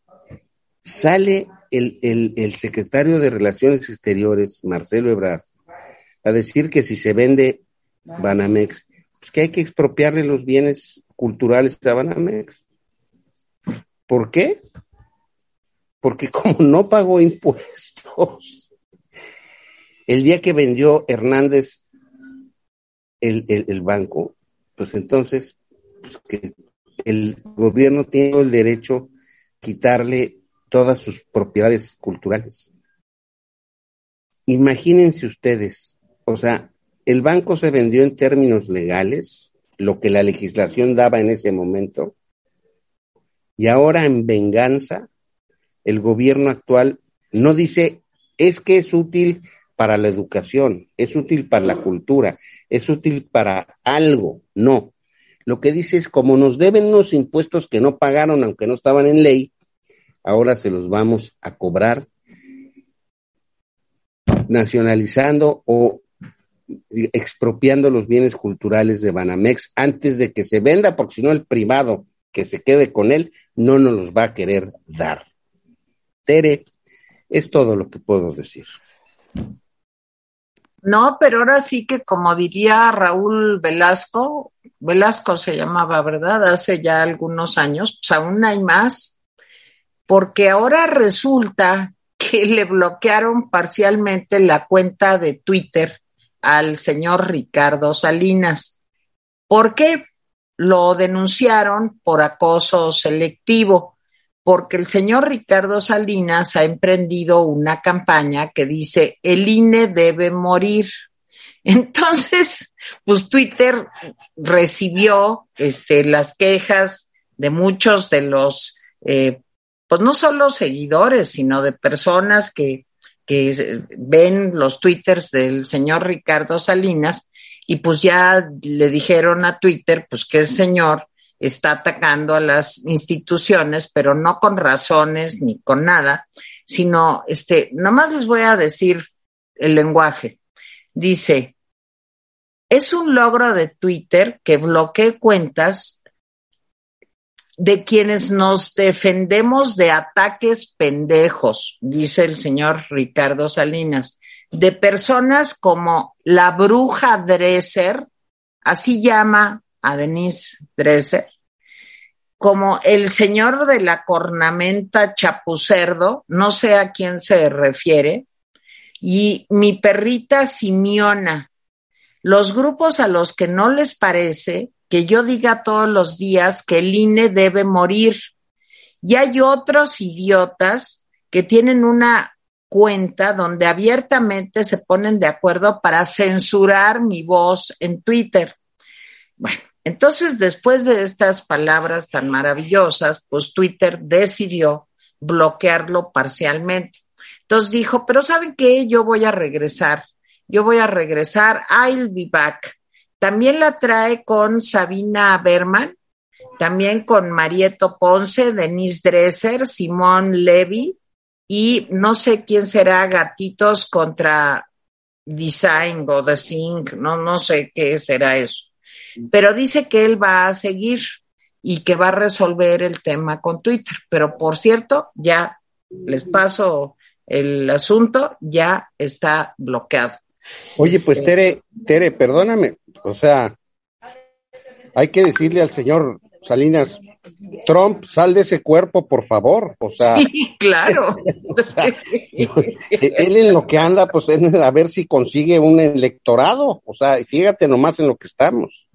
sale el, el, el secretario de Relaciones Exteriores, Marcelo Ebrard, a decir que si se vende Banamex, pues que hay que expropiarle los bienes culturales a Banamex. ¿Por qué? Porque como no pagó impuestos, el día que vendió Hernández el, el, banco, pues entonces pues que el gobierno tiene el derecho quitarle todas sus propiedades culturales. Imagínense ustedes o sea, el banco se vendió en términos legales, lo que la legislación daba en ese momento, y ahora en venganza, el gobierno actual no dice, es que es útil para la educación, es útil para la cultura, es útil para algo, no. Lo que dice es, como nos deben unos impuestos que no pagaron, aunque no estaban en ley, ahora se los vamos a cobrar nacionalizando o expropiando los bienes culturales de Banamex antes de que se venda, porque si no el privado que se quede con él no nos los va a querer dar. Tere, es todo lo que puedo decir. No, pero ahora sí que como diría Raúl Velasco, Velasco se llamaba, ¿verdad? Hace ya algunos años, pues aún hay más, porque ahora resulta que *laughs* le bloquearon parcialmente la cuenta de Twitter al señor Ricardo Salinas. ¿Por qué? Lo denunciaron por acoso selectivo, porque el señor Ricardo Salinas ha emprendido una campaña que dice el INE debe morir. *laughs* Entonces, pues Twitter recibió este, las quejas de muchos de los, eh, pues no solo seguidores, sino de personas que, que ven los twitters del señor Ricardo Salinas y pues ya le dijeron a Twitter, pues que el señor está atacando a las instituciones, pero no con razones ni con nada, sino, este, nomás les voy a decir el lenguaje. Dice, es un logro de Twitter que bloquee cuentas de quienes nos defendemos de ataques pendejos, dice el señor Ricardo Salinas, de personas como la bruja Dresser, así llama a Denise Dresser, como el señor de la cornamenta chapucerdo, no sé a quién se refiere, y mi perrita Simiona, los grupos a los que no les parece que yo diga todos los días que el INE debe morir. Y hay otros idiotas que tienen una cuenta donde abiertamente se ponen de acuerdo para censurar mi voz en Twitter. Bueno, entonces después de estas palabras tan maravillosas, pues Twitter decidió bloquearlo parcialmente. Entonces dijo, pero ¿saben qué? Yo voy a regresar yo voy a regresar, I'll be back. También la trae con Sabina Berman, también con Marieto Ponce, Denise Dresser, Simón Levy y no sé quién será Gatitos contra Design o The Sync, no, no sé qué será eso. Pero dice que él va a seguir y que va a resolver el tema con Twitter. Pero por cierto, ya les paso el asunto, ya está bloqueado. Oye, pues este, Tere, Tere, perdóname, o sea, hay que decirle al señor Salinas, Trump, sal de ese cuerpo, por favor. O sea, sí, claro. *laughs* él en lo que anda, pues es a ver si consigue un electorado. O sea, fíjate nomás en lo que estamos.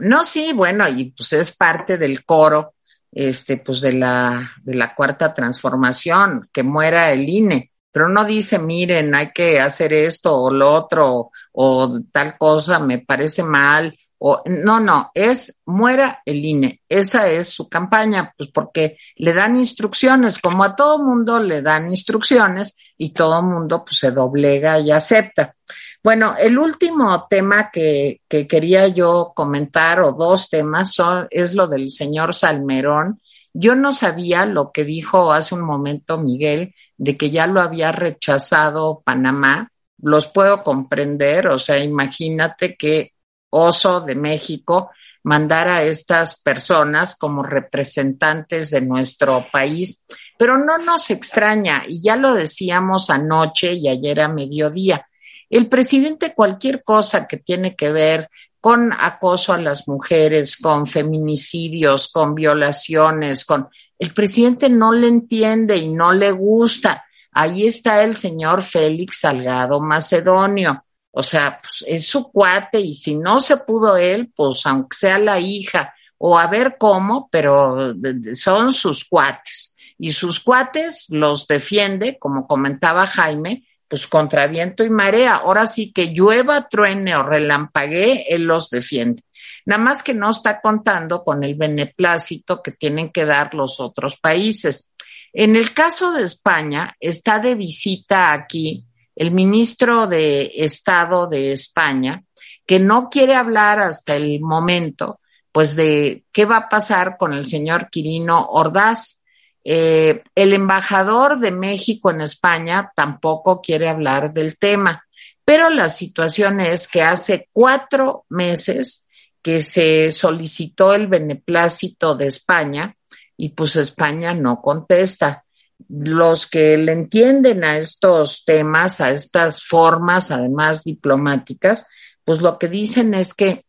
No, sí, bueno, y pues es parte del coro, este, pues de la, de la cuarta transformación, que muera el INE pero no dice, miren, hay que hacer esto o lo otro o tal cosa, me parece mal. O, no, no, es muera el INE. Esa es su campaña, pues porque le dan instrucciones, como a todo mundo le dan instrucciones y todo mundo pues se doblega y acepta. Bueno, el último tema que, que quería yo comentar, o dos temas, son, es lo del señor Salmerón. Yo no sabía lo que dijo hace un momento Miguel, de que ya lo había rechazado Panamá, los puedo comprender, o sea, imagínate que Oso de México mandara a estas personas como representantes de nuestro país, pero no nos extraña, y ya lo decíamos anoche y ayer a mediodía, el presidente cualquier cosa que tiene que ver con acoso a las mujeres, con feminicidios, con violaciones, con el presidente no le entiende y no le gusta. Ahí está el señor Félix Salgado Macedonio. O sea, pues, es su cuate y si no se pudo él, pues aunque sea la hija o a ver cómo, pero son sus cuates. Y sus cuates los defiende, como comentaba Jaime, pues contra viento y marea. Ahora sí que llueva, truene o relampaguee, él los defiende. Nada más que no está contando con el beneplácito que tienen que dar los otros países. En el caso de España, está de visita aquí el ministro de Estado de España, que no quiere hablar hasta el momento, pues de qué va a pasar con el señor Quirino Ordaz. Eh, el embajador de México en España tampoco quiere hablar del tema, pero la situación es que hace cuatro meses que se solicitó el beneplácito de España y pues España no contesta. Los que le entienden a estos temas, a estas formas, además diplomáticas, pues lo que dicen es que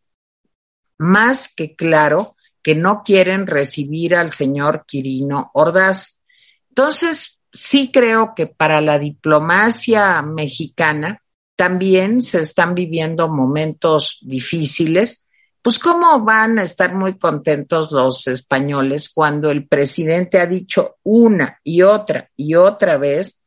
más que claro que no quieren recibir al señor Quirino Ordaz. Entonces, sí creo que para la diplomacia mexicana también se están viviendo momentos difíciles pues cómo van a estar muy contentos los españoles cuando el presidente ha dicho una y otra y otra vez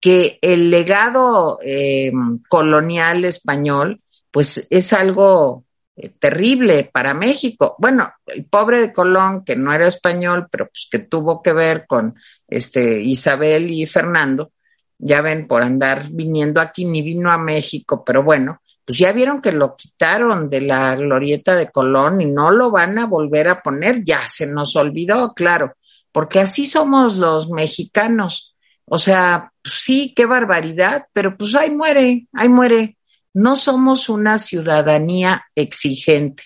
que el legado eh, colonial español, pues es algo eh, terrible para México. Bueno, el pobre de Colón, que no era español, pero pues que tuvo que ver con este Isabel y Fernando, ya ven, por andar viniendo aquí, ni vino a México, pero bueno, pues ya vieron que lo quitaron de la glorieta de Colón y no lo van a volver a poner, ya se nos olvidó, claro, porque así somos los mexicanos. O sea, pues sí, qué barbaridad, pero pues ahí muere, ahí muere. No somos una ciudadanía exigente.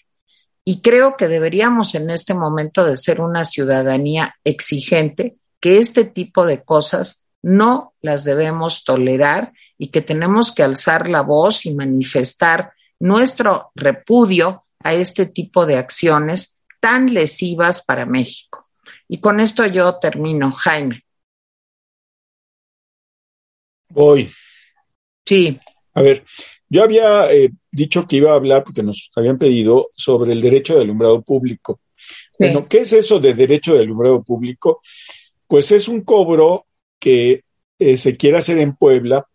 Y creo que deberíamos en este momento de ser una ciudadanía exigente, que este tipo de cosas no las debemos tolerar y que tenemos que alzar la voz y manifestar nuestro repudio a este tipo de acciones tan lesivas para México. Y con esto yo termino, Jaime. Voy. Sí. A ver, yo había eh, dicho que iba a hablar, porque nos habían pedido, sobre el derecho de alumbrado público. Bueno, ¿qué es eso de derecho de alumbrado público? Pues es un cobro que eh, se quiere hacer en Puebla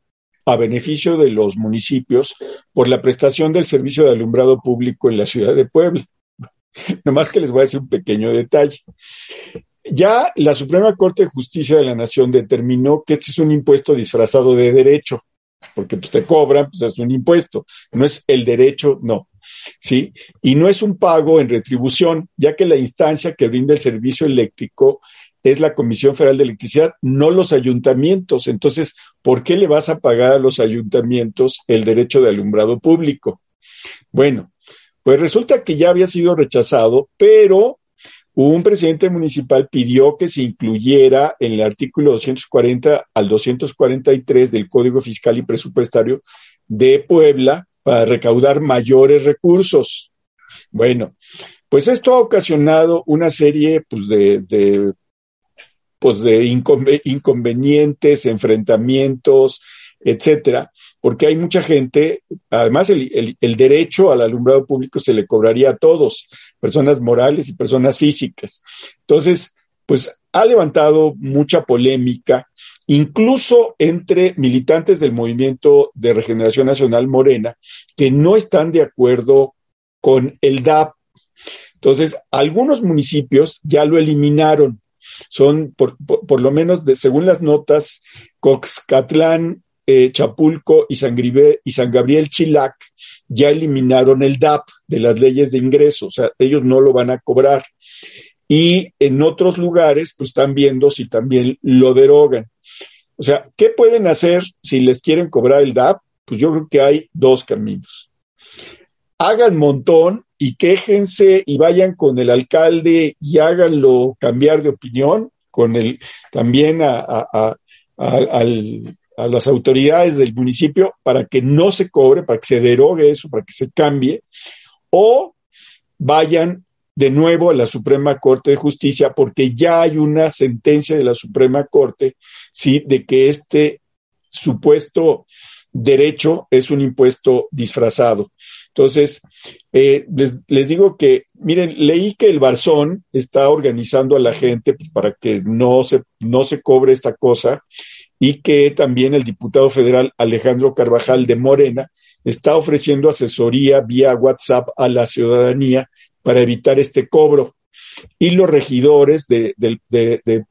a beneficio de los municipios por la prestación del servicio de alumbrado público en la ciudad de Puebla. *laughs* Nomás que les voy a decir un pequeño detalle. Ya la Suprema Corte de Justicia de la Nación determinó que este es un impuesto disfrazado de derecho porque pues, te cobran, pues es un impuesto, no es el derecho, no. ¿Sí? Y no es un pago en retribución, ya que la instancia que brinda el servicio eléctrico es la Comisión Federal de Electricidad, no los ayuntamientos. Entonces, ¿por qué le vas a pagar a los ayuntamientos el derecho de alumbrado público? Bueno, pues resulta que ya había sido rechazado, pero un presidente municipal pidió que se incluyera en el artículo 240 al 243 del Código Fiscal y Presupuestario de Puebla para recaudar mayores recursos. Bueno, pues esto ha ocasionado una serie pues, de, pues, de inconvenientes, enfrentamientos, etcétera, porque hay mucha gente, además el, el, derecho al alumbrado público se le cobraría a todos, personas morales y personas físicas. Entonces, pues ha levantado mucha polémica, incluso entre militantes del movimiento de regeneración nacional Morena, que no están de acuerdo con el DAP. Entonces, algunos municipios ya lo eliminaron. Son, por, por, lo menos, según las notas, Coxcatlán, eh, Chapulco y San, y San Gabriel Chilac ya eliminaron el DAP de las leyes de ingreso, o sea, ellos no lo van a cobrar. Y en otros lugares, pues están viendo si también lo derogan. O sea, ¿qué pueden hacer si les quieren cobrar el DAP? Pues yo creo que hay dos caminos. Hagan montón y quéjense y vayan con el alcalde y háganlo cambiar de opinión, con el también al, a las autoridades del municipio para que no se cobre, para que se derogue eso, para que se cambie, o vayan de nuevo a la Suprema Corte de Justicia porque ya hay una sentencia de la Suprema Corte, sí, de que este supuesto derecho es un impuesto disfrazado. Entonces, eh, les, digo que, miren, leí que el Barzón está organizando a la gente pues, para que no se, no se cobre esta cosa y que también el diputado federal Alejandro Carvajal de Morena está ofreciendo asesoría vía WhatsApp a la ciudadanía para evitar este cobro. Y los regidores de,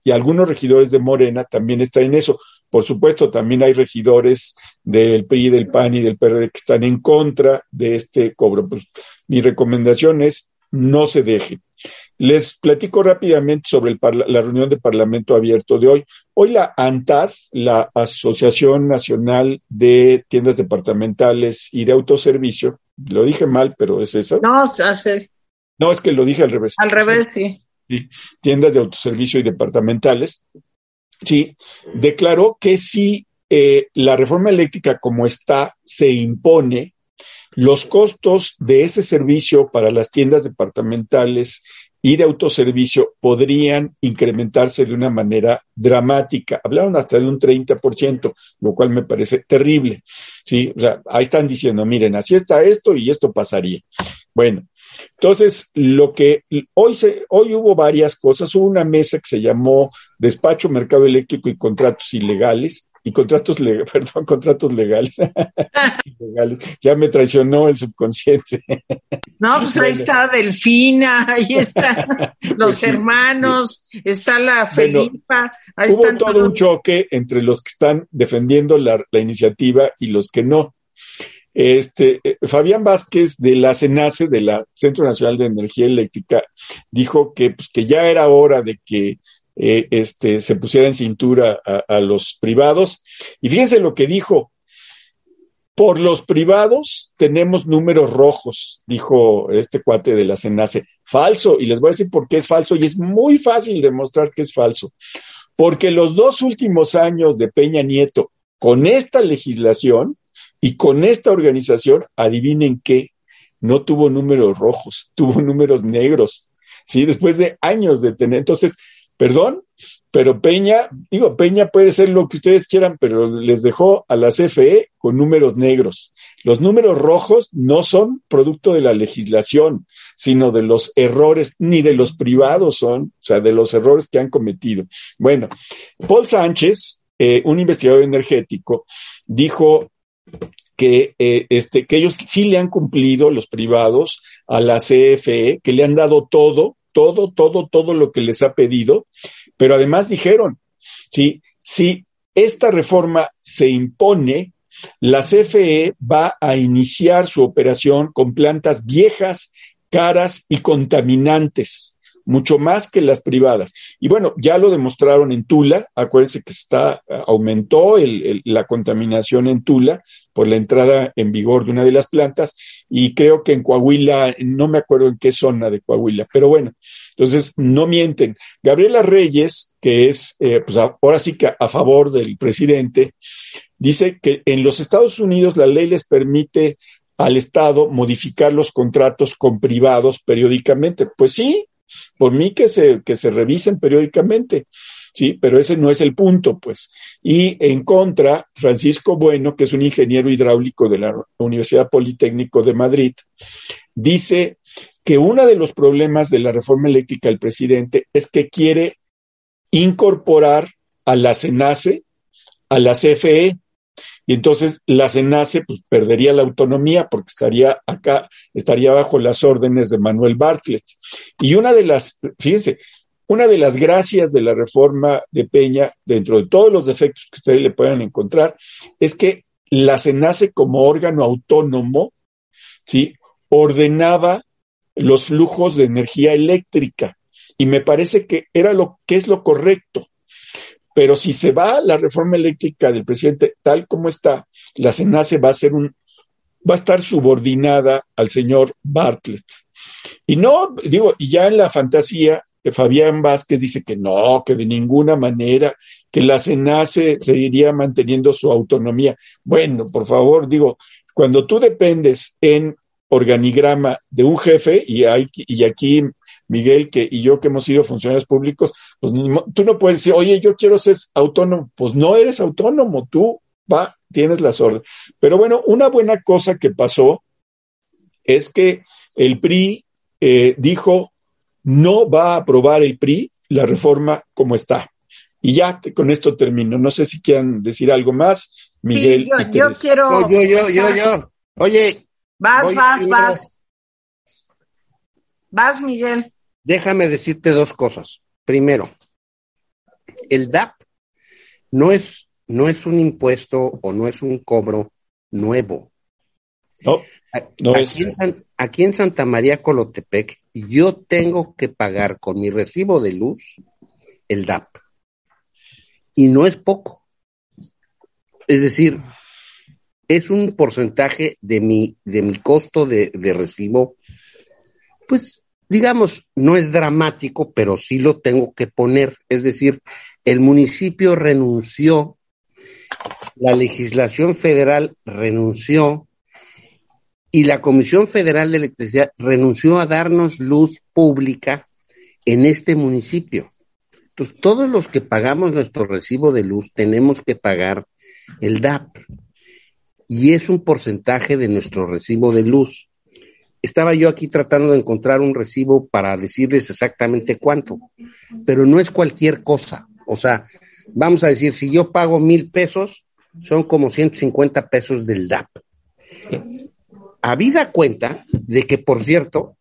y algunos regidores de Morena también están en eso. Por supuesto, también hay regidores del PRI, del PAN y del PRD que están en contra de este cobro. Pues, mi recomendación es no se deje. Les platico rápidamente sobre la reunión de Parlamento Abierto de hoy. Hoy la ANTAD, la Asociación Nacional de Tiendas Departamentales y de Autoservicio, lo dije mal, pero es esa. No, hace. No, es que lo dije al revés. Al revés, sí. Tiendas de autoservicio y departamentales. Sí, declaró que si eh, la reforma eléctrica como está se impone, los costos de ese servicio para las tiendas departamentales y de autoservicio podrían incrementarse de una manera dramática. Hablaron hasta de un 30%, lo cual me parece terrible. Sí, o sea, ahí están diciendo, miren, así está esto y esto pasaría. Bueno, Entonces, lo que hoy, se, hoy hubo varias cosas, hubo una mesa que se llamó Despacho Mercado Eléctrico y Contratos Ilegales, y contratos, legales, *laughs* perdón, contratos legales. *laughs* legales. Ya me traicionó el subconsciente. No, pues ahí está Delfina, ahí están *laughs* los pues hermanos, está la Felipa. hubo todo un choque entre los que están defendiendo la, la iniciativa y los que no. Este, eh, Fabián Vázquez de la CENACE, de la Centro Nacional de Energía Eléctrica, dijo que, pues, que ya era hora de que eh, este, se pusiera en cintura a, los privados. Y fíjense lo que dijo. Por los privados tenemos números rojos, dijo este cuate de la CENACE. Falso, y les voy a decir por qué es falso, y es muy fácil demostrar que es falso. Porque los dos últimos años de Peña Nieto, con esta legislación, y con esta organización, adivinen qué, no tuvo números rojos, *laughs* tuvo números negros, ¿sí? Después de años de tener. Entonces, perdón, pero Peña, digo, Peña puede ser lo que ustedes quieran, pero les dejó a la CFE con números negros. Los números rojos no son producto de la legislación, sino de los errores, ni de los privados son, o sea, de los errores que han cometido. Bueno, Paul Sánchez, eh, un investigador energético, dijo que, eh, este, que ellos sí le han cumplido, los privados, a la CFE, que le han dado todo, todo, todo, todo lo que les ha pedido, pero además dijeron, sí, si esta reforma se impone, la CFE va a iniciar su operación con plantas viejas, caras y contaminantes mucho más que las privadas. Y bueno, ya lo demostraron en Tula, acuérdense que está, aumentó la contaminación en Tula por la entrada en vigor de una de las plantas y creo que en Coahuila, no me acuerdo en qué zona de Coahuila, pero bueno, entonces no mienten. Gabriela Reyes, que es, eh, pues ahora sí que a favor del presidente, dice que en los Estados Unidos la ley les permite al Estado modificar los contratos con privados periódicamente. Pues sí, por mí que se, que se revisen periódicamente, ¿sí? Pero ese no es el punto, pues. Y en contra, Francisco Bueno, que es un ingeniero hidráulico de la Universidad Politécnico de Madrid, dice que uno de los problemas de la reforma eléctrica del presidente es que quiere incorporar a la CENACE, a la CFE, y entonces la CENACE pues, perdería la autonomía porque estaría acá, estaría bajo las órdenes de Manuel Bartlett. Y una de las, fíjense, una de las gracias de la reforma de Peña, dentro de todos los defectos que ustedes le puedan encontrar, es que la CENACE como órgano autónomo, ¿sí? ordenaba los flujos de energía eléctrica. Y me parece que era lo que es lo correcto. Pero si se va la reforma eléctrica del presidente tal como está, la SENACE va a ser un, va a estar subordinada al señor Bartlett. Y no, digo, y ya en la fantasía, Fabián Vázquez dice que no, que de ninguna manera, que la SENACE seguiría manteniendo su autonomía. Bueno, por favor, digo, cuando tú dependes en organigrama de un jefe, y, hay, y aquí Miguel que, y yo que hemos sido funcionarios públicos, pues tú no puedes decir, oye, yo quiero ser autónomo. Pues no eres autónomo, tú va, tienes las órdenes. Pero bueno, una buena cosa que pasó es que el PRI eh, dijo, no va a aprobar el PRI la reforma como está. Y ya con esto termino. No sé si quieran decir algo más, Miguel. yo, quiero. yo, yo, yo, yo. Oye. Vas, vas, vas. Vas, Miguel. Déjame decirte dos cosas. Primero, el DAP no es, no es un impuesto o no es un cobro nuevo. No, no aquí, es. En aquí en Santa María Colotepec, yo tengo que pagar con mi recibo de luz el DAP. Y no es poco. Es decir, es un porcentaje de mi, de mi costo de, de recibo, pues digamos, no es dramático, pero sí lo tengo que poner. Es decir, el municipio renunció, la legislación federal renunció y la Comisión Federal de Electricidad renunció a darnos luz pública en este municipio. Entonces, todos los que pagamos nuestro recibo de luz tenemos que pagar el DAP y es un porcentaje de nuestro recibo de luz. Estaba yo aquí tratando de encontrar un recibo para decirles exactamente cuánto, pero no es cualquier cosa. O sea, vamos a decir, si yo pago mil pesos, son como 150 pesos del DAP. Habida cuenta de que, por cierto,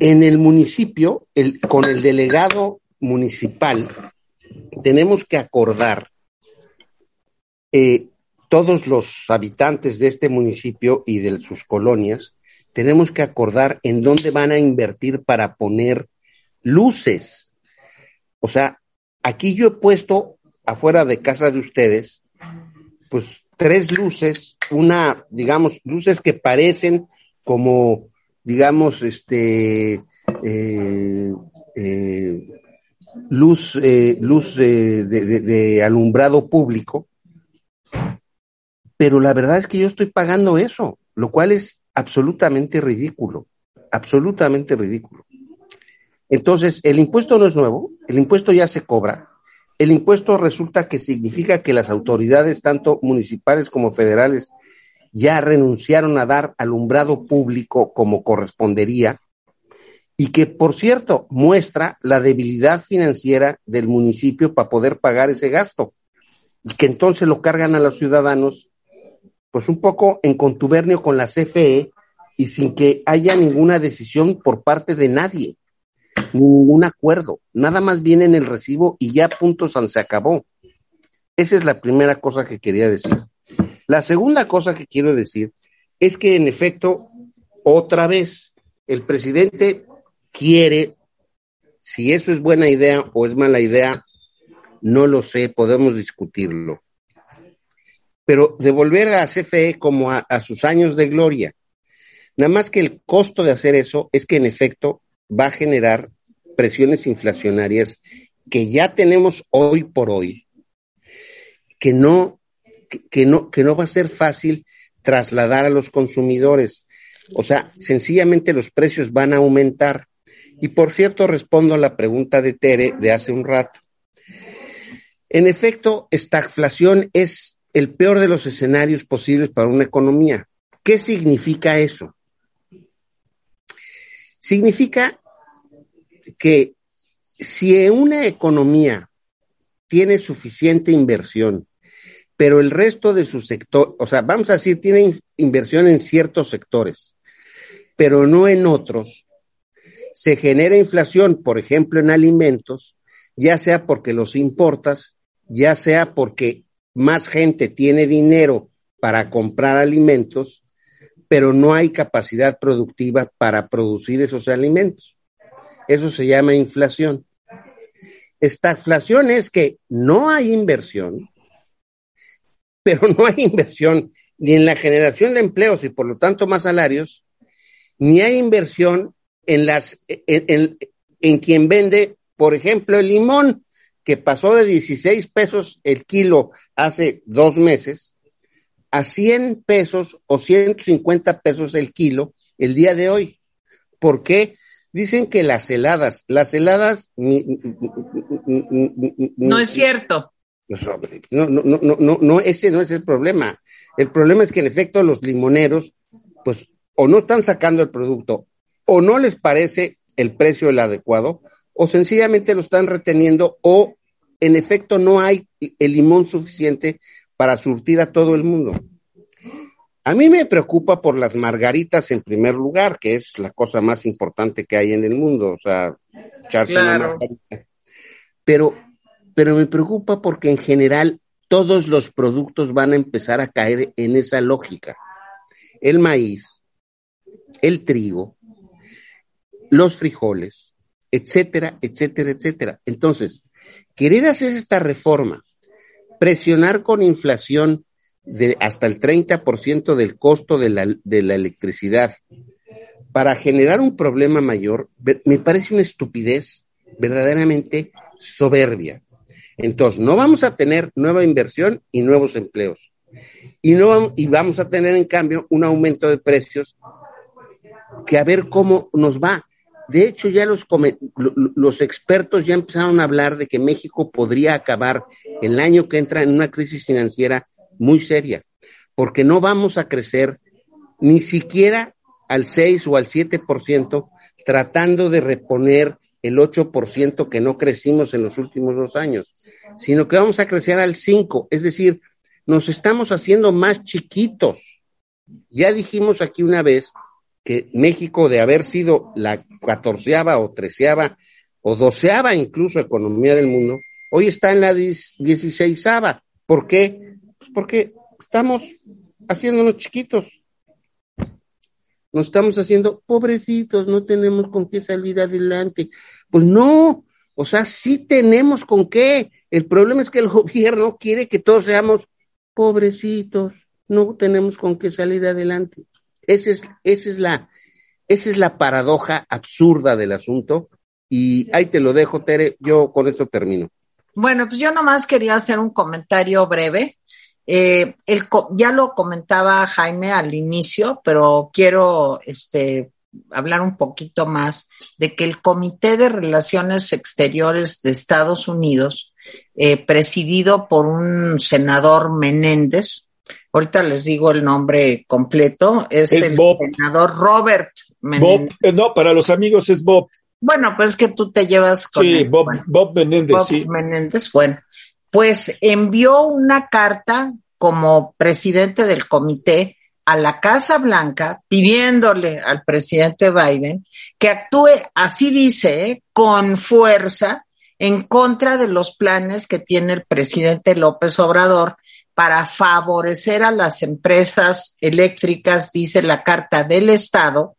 en el municipio, el, con el delegado municipal, tenemos que acordar eh, todos los habitantes de este municipio y de sus colonias, tenemos que acordar en dónde van a invertir para poner luces. O sea, aquí yo he puesto afuera de casa de ustedes, pues tres luces, una, digamos, luces que parecen como, digamos, este, eh, eh, luz, eh, luz de, de alumbrado público, pero la verdad es que yo estoy pagando eso, lo cual es absolutamente ridículo, absolutamente ridículo. Entonces, el impuesto no es nuevo, el impuesto ya se cobra. El impuesto resulta que significa que las autoridades, tanto municipales como federales, ya renunciaron a dar alumbrado público como correspondería y que, por cierto, muestra la debilidad financiera del municipio para poder pagar ese gasto y que entonces lo cargan a los ciudadanos pues un poco en contubernio con la CFE y sin que haya ninguna decisión por parte de nadie, ningún acuerdo, nada más viene en el recibo y ya punto se acabó. Esa es la primera cosa que quería decir. La segunda cosa que quiero decir es que en efecto, otra vez, el presidente quiere, si eso es buena idea o es mala idea, no lo sé, podemos discutirlo pero devolver a CFE como a, sus años de gloria. Nada más que el costo de hacer eso es que en efecto va a generar presiones inflacionarias que ya tenemos hoy por hoy, que no, que, no, que no va a ser fácil trasladar a los consumidores. O sea, sencillamente los precios van a aumentar. Y por cierto, respondo a la pregunta de Tere de hace un rato. En efecto, esta inflación es el peor de los escenarios posibles para una economía. ¿Qué significa eso? Significa que si una economía tiene suficiente inversión, pero el resto de su sector, o sea, vamos a decir, tiene inversión en ciertos sectores, pero no en otros, se genera inflación, por ejemplo, en alimentos, ya sea porque los importas, ya sea porque más gente tiene dinero para comprar alimentos, pero no hay capacidad productiva para producir esos alimentos. Eso se llama inflación. Esta inflación es que no hay inversión, pero no hay inversión ni en la generación de empleos y por lo tanto más salarios, ni hay inversión en las en, en quien vende, por ejemplo, el limón que pasó de 16 pesos el kilo hace dos meses a 100 pesos o 150 pesos el kilo el día de hoy. ¿Por qué? Dicen que las heladas, las heladas... No es cierto. No, no, no, no, no, ese no es el problema. El problema es que en efecto los limoneros, pues, o no están sacando el producto, o no les parece el precio el adecuado, o sencillamente lo están reteniendo, o en efecto no hay el limón suficiente para surtir a todo el mundo. A mí me preocupa por las margaritas en primer lugar, que es la cosa más importante que hay en el mundo, o sea, echarse una margarita. Pero, pero me preocupa porque en general todos los productos van a empezar a caer en esa lógica. El maíz, el trigo, los frijoles, etcétera, etcétera, etcétera. Entonces, Querer hacer esta reforma, presionar con inflación de hasta el 30% del costo de la, de la electricidad para generar un problema mayor, me parece una estupidez verdaderamente soberbia. Entonces, no vamos a tener nueva inversión y nuevos empleos. Y, no y vamos a tener, en cambio, un aumento de precios que a ver cómo nos va. De hecho, ya los, los expertos ya empezaron a hablar de que México podría acabar el año que entra en una crisis financiera muy seria, porque no vamos a crecer ni siquiera al 6 o al 7%, tratando de reponer el 8% que no crecimos en los últimos dos años, sino que vamos a crecer al 5%, es decir, nos estamos haciendo más chiquitos. Ya dijimos aquí una vez que México, de haber sido la catorceava o treceava o doceava incluso economía del mundo, hoy está en la dieciséisava. ¿Por qué? Pues porque estamos haciéndonos chiquitos. Nos estamos haciendo pobrecitos, no tenemos con qué salir adelante. Pues no, o sea, sí tenemos con qué. El problema es que el *laughs* gobierno quiere que todos seamos pobrecitos, no tenemos con qué salir adelante. Esa es, esa es la, esa es la paradoja absurda del asunto. Y ahí te lo dejo, Tere, yo con esto termino. Bueno, pues yo nomás quería hacer un comentario breve eh, el, ya lo comentaba Jaime al inicio, pero quiero este, hablar un poquito más de que el Comité de Relaciones Exteriores de Estados Unidos, eh, presidido por un senador Menéndez, ahorita les digo el nombre completo, es, el senador Robert Menéndez. Bob, eh, no, para los amigos es Bob. Bueno, pues que tú te llevas con. Sí, Bob, Bob Menéndez, Bob Menéndez, bueno pues envió una carta como presidente del comité a la Casa Blanca pidiéndole al presidente Biden que actúe, así dice, con fuerza en contra de los planes que tiene el presidente López Obrador para favorecer a las empresas eléctricas, dice la Carta del Estado,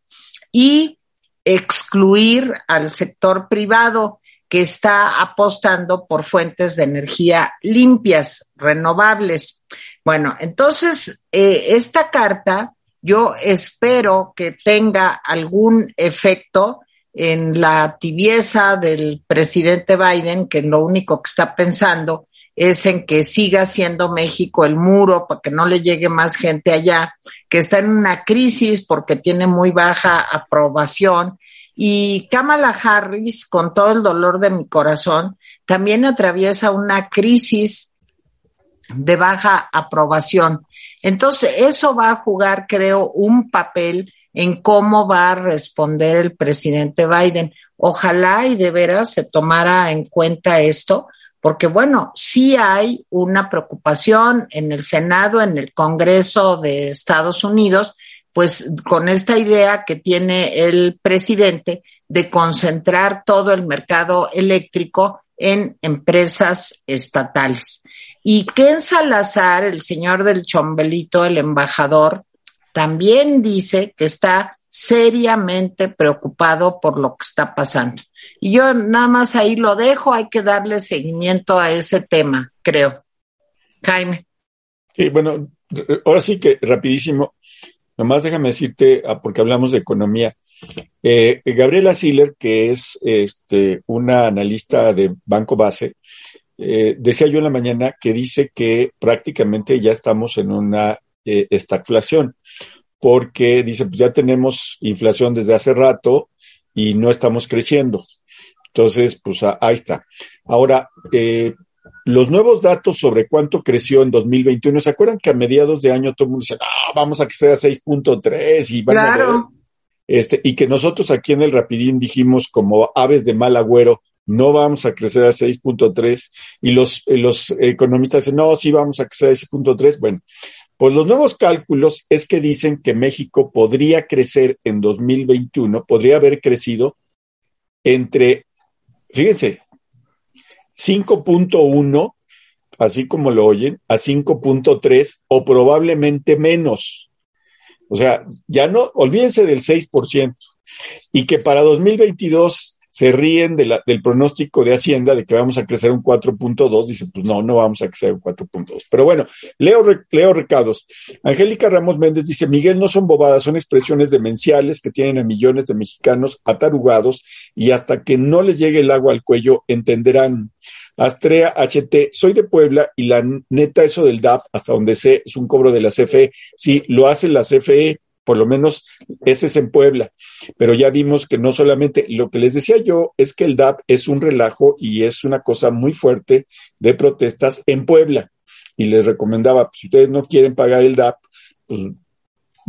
y excluir al sector privado que está apostando por fuentes de energía limpias, renovables. Bueno, entonces, eh, esta carta yo espero que tenga algún efecto en la tibieza del presidente Biden, que lo único que está pensando es en que siga siendo México el muro para que no le llegue más gente allá, que está en una crisis porque tiene muy baja aprobación y Kamala Harris, con todo el dolor de mi corazón, también atraviesa una crisis de baja aprobación. Entonces, eso va a jugar, creo, un papel en cómo va a responder el presidente Biden. Ojalá y de veras se tomara en cuenta esto, porque bueno, sí hay una preocupación en el Senado, en el Congreso de Estados Unidos, pues con esta idea que tiene el presidente de concentrar todo el mercado eléctrico en empresas estatales. Y Ken Salazar, el señor del Chombelito, el embajador, también dice que está seriamente preocupado por lo que está pasando. Y yo nada más ahí lo dejo, hay que darle seguimiento a ese tema, creo. Jaime. Sí, bueno, ahora sí que rapidísimo, Nomás déjame decirte, ah, porque hablamos de economía. Eh, Gabriela Siller, que es este, una analista de Banco Base, eh, decía yo en la mañana que dice que prácticamente ya estamos en una eh, estagflación, porque dice, pues ya tenemos inflación desde hace rato y no estamos creciendo. Entonces, pues ahí está. Ahora, eh, los nuevos datos sobre cuánto creció en 2021, ¿se acuerdan que a mediados de año todo el mundo dice, ah, vamos a crecer a 6.3 y van a ver? Este, y que nosotros aquí en el Rapidín dijimos como aves de mal agüero, no vamos a crecer a 6.3 y los, los economistas dicen, no, sí vamos a crecer a 6.3. Bueno, pues los nuevos cálculos es que dicen que México podría crecer en 2021, podría haber crecido entre, fíjense, 5.1, así como lo oyen, a 5.3 o probablemente menos. O sea, ya no, olvídense del 6%. Y que para 2022 se ríen del pronóstico de Hacienda de que vamos a crecer un 4.2, dice, pues no, no vamos a crecer un 4.2. Pero bueno, leo, leo recados. Angélica Ramos Méndez dice, Miguel, no son bobadas, son expresiones demenciales que tienen a millones de mexicanos atarugados y hasta que no les llegue el agua al cuello entenderán. Astrea HT, soy de Puebla y la neta eso del DAP, hasta donde sé, es un cobro de la CFE. Sí, lo hace la CFE, por lo menos ese es en Puebla. Pero ya vimos que no solamente, lo que les decía yo es que el DAP es un relajo y es una cosa muy fuerte de protestas en Puebla. Y les recomendaba, pues, si ustedes no quieren pagar el DAP, pues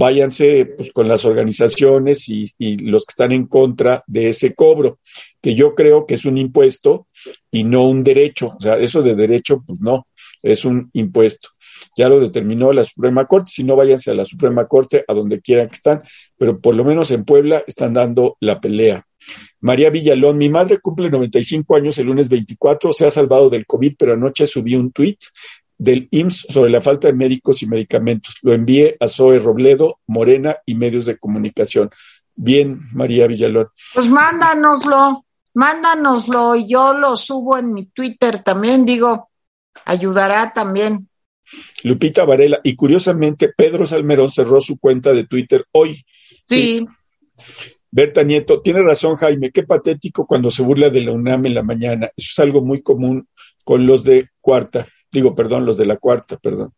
váyanse pues, con las organizaciones y, los que están en contra de ese cobro, que yo creo que es un impuesto y no un derecho. O sea, eso de derecho, pues no, es un impuesto. Ya lo determinó la Suprema Corte, si no váyanse a la Suprema Corte, a donde quieran que están, pero por lo menos en Puebla están dando la pelea. María Villalón, mi madre cumple 95 años el lunes 24, se ha salvado del COVID, pero anoche subí un tuit del IMSS sobre la falta de médicos y medicamentos. Lo envié a Zoe Robledo, Morena y medios de comunicación. Bien, María Villalón. Pues mándanoslo, mándanoslo y yo lo subo en mi Twitter también, digo, ayudará también. Lupita Varela, y curiosamente Pedro Salmerón cerró su cuenta de Twitter hoy. Sí. sí. Berta Nieto, tiene razón Jaime, qué patético cuando se burla de la UNAM en la mañana. Eso es algo muy común con los de cuarta. Digo, perdón, los de la cuarta, perdón.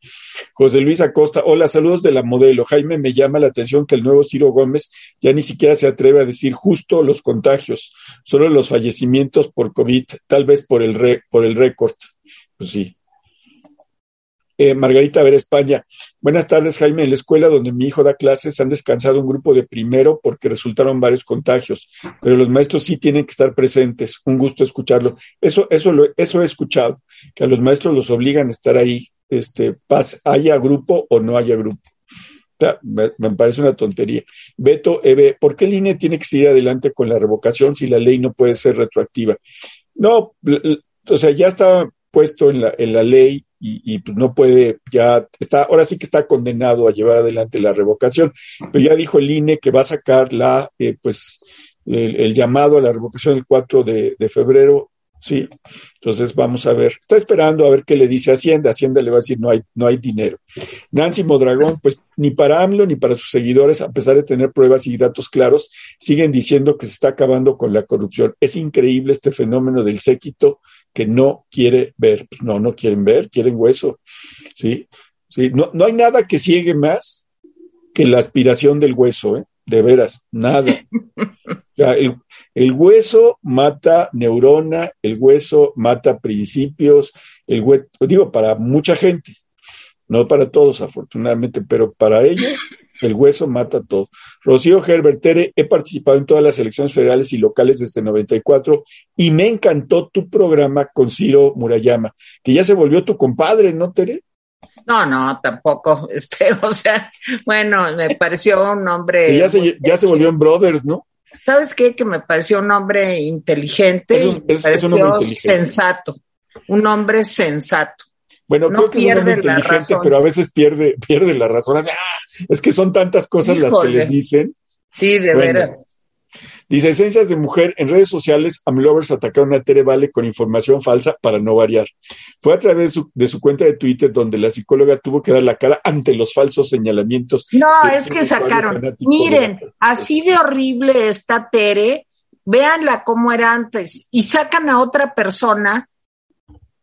José Luis Acosta, hola, saludos de la modelo. Jaime, me llama la atención que el nuevo Ciro Gómez ya ni siquiera se atreve a decir justo los contagios, solo los fallecimientos por COVID, tal vez por el, re, por el récord. Pues sí, eh, Margarita Ver España. Buenas tardes, Jaime. En la escuela donde mi hijo da clases han descansado un grupo de primero porque resultaron varios contagios, pero los maestros sí tienen que estar presentes. Un gusto escucharlo. Eso, eso, lo, eso he escuchado, que a los maestros los obligan a estar ahí, este, paz, haya grupo o no haya grupo. Me, parece una tontería. Beto Eve, ¿por qué el INE tiene que seguir adelante con la revocación si la ley no puede ser retroactiva? No, o sea, ya está puesto en la, en la ley y, pues no puede, ya está, ahora sí que está condenado a llevar adelante la revocación, pero ya dijo el INE que va a sacar la, eh, pues, el, llamado a la revocación el 4 de, de febrero Sí, entonces vamos a ver. Está esperando a ver qué le dice Hacienda. Hacienda le va a decir no hay, no hay dinero. Nancy Modragón, pues ni para AMLO ni para sus seguidores, a pesar de tener pruebas y datos claros, siguen diciendo que se está acabando con la corrupción. Es increíble este fenómeno del séquito que no quiere ver. Pues no, no quieren ver, quieren hueso. Sí, sí. No, no hay nada que ciegue más que la aspiración del hueso, ¿eh? De veras, nada. El, el, hueso mata neurona, el hueso mata principios, el hueso, digo, para mucha gente, no para todos afortunadamente, pero para ellos el hueso mata todo. Rocío Herbert, Tere, he participado en todas las elecciones federales y locales desde 94 y me encantó tu programa con Ciro Murayama, que ya se volvió tu compadre, ¿no, Tere? No, no, tampoco. *laughs* Este, o sea, bueno, me pareció un hombre. Ya se, ya se volvió en Brothers, ¿no? ¿Sabes qué? Que me pareció un hombre inteligente. Es un, es, es un hombre inteligente. Sensato. Un hombre sensato. Bueno, no creo que es un hombre inteligente, pero a veces pierde, pierde la razón. ¡Ah! Es que son tantas cosas Híjole. las que les dicen. Sí, de bueno, veras. Dice, esencias de mujer, en redes sociales, Amlovers atacaron a Tere Vale con información falsa para no variar. Fue a través de su, de su, cuenta de Twitter donde la psicóloga tuvo que dar la cara ante los falsos señalamientos. No, es que sacaron. Miren, así de horrible está Tere, véanla cómo era antes, y sacan a otra persona,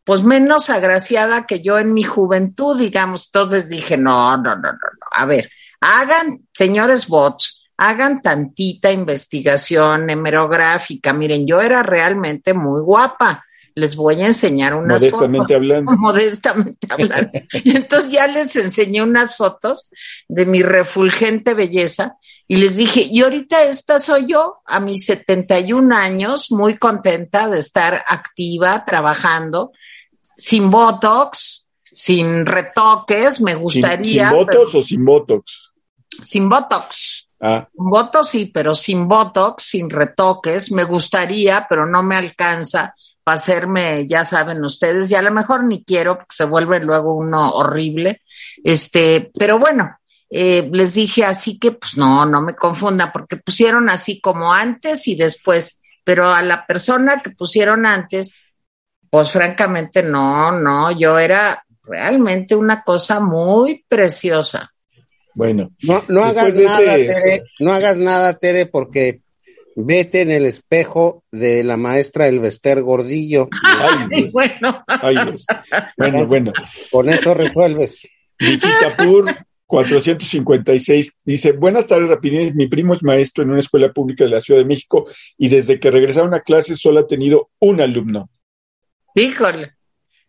pues menos agraciada que yo en mi juventud, digamos. Entonces dije, no, no, no, no, no. A ver, hagan, señores bots, hagan tantita investigación hemerográfica. Miren, yo era realmente muy guapa. Les voy a enseñar unas Modestamente fotos. hablando. *laughs* Modestamente hablando. Y entonces ya les enseñé unas fotos de mi refulgente belleza y les dije, y ahorita esta soy yo, a mis 71 años, muy contenta de estar activa, trabajando, sin Botox, sin retoques, me gustaría. ¿Sin, sin Botox pero... o sin Botox? Sin Botox. Ah. Botox sí, pero sin Botox, sin retoques. Me gustaría, pero no me alcanza para hacerme, ya saben ustedes, y a lo mejor ni quiero porque se vuelve luego uno horrible. Este, pero bueno, eh, les dije así que pues no, no me confunda porque pusieron así como antes y después, pero a la persona que pusieron antes, pues francamente no, no, yo era realmente una cosa muy preciosa. Bueno, no, no hagas nada, este... Tere, no hagas nada, Tere, porque vete en el espejo de la maestra Elvester Gordillo. Ay, *laughs* Dios. bueno. Ay, Dios. Bueno, bueno. Con eso resuelves. Pur, 456, dice, buenas tardes, Rapidines, mi primo es maestro en una escuela pública de la Ciudad de México y desde que regresaron a clase solo ha tenido un alumno. Híjole.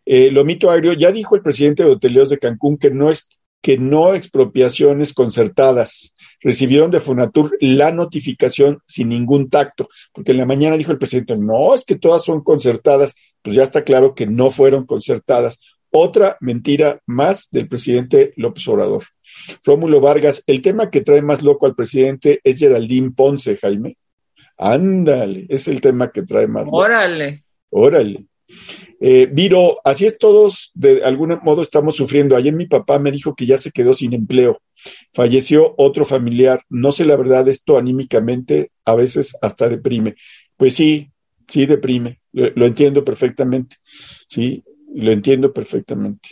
Eh, Lomito Agrio, ya dijo el presidente de Hoteleros de Cancún que no es que no expropiaciones concertadas. Recibieron de Fonatur la notificación sin ningún tacto, porque en la mañana dijo el presidente, no, es que todas son concertadas, pues ya está claro que no fueron concertadas. Otra mentira más del presidente López Obrador. Rómulo Vargas, el tema que trae más loco al presidente es Geraldine Ponce, Jaime. Ándale, es el tema que trae más. Órale. Órale. Eh, Viro, así es todos, de algún modo estamos sufriendo. Ayer mi papá me dijo que ya se quedó sin empleo. Falleció otro familiar. No sé la verdad, esto anímicamente a veces hasta deprime. Pues sí, sí deprime. Lo, entiendo perfectamente. Sí, lo entiendo perfectamente.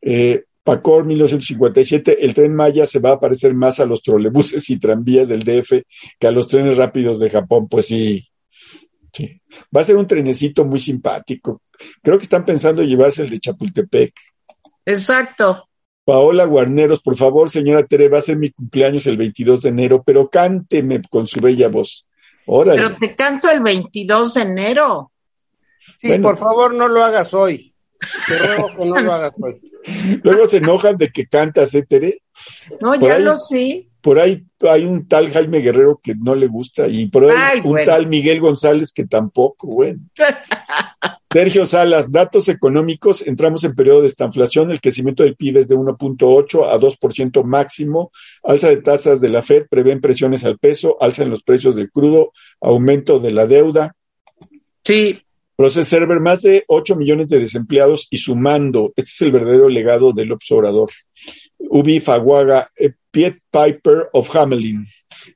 Eh, Pacor 1957, el tren Maya se va a parecer más a los trolebuses y tranvías del DF que a los trenes rápidos de Japón. Pues sí, sí. Va a ser un trenecito muy simpático. Creo que están pensando llevarse el de Chapultepec. Exacto. Paola Guarneros, por favor, señora Tere, va a ser mi cumpleaños el 22 de enero, pero cánteme con su bella voz. Órale. Pero te canto el 22 de enero. Sí, Bueno. por favor, no lo hagas hoy. Te ruego que no lo hagas hoy. *laughs* Luego se enojan de que cantas, ¿eh, Tere? No, Por ya ahí- lo sé. Por ahí hay un tal Jaime Guerrero que no le gusta y por ahí Ay, un bueno. tal Miguel González que tampoco, bueno. *laughs* Sergio Salas, datos económicos, entramos en periodo de estanflación, el crecimiento del PIB es de 1.8 a 2% máximo, alza de tasas de la Fed, prevén presiones al peso, alza en los precios del crudo, aumento de la deuda, Sí, Process Server, más de 8 millones de desempleados y sumando. Este es el verdadero legado del observador. Ubi Faguaga, eh, Piet Piper of Hamelin.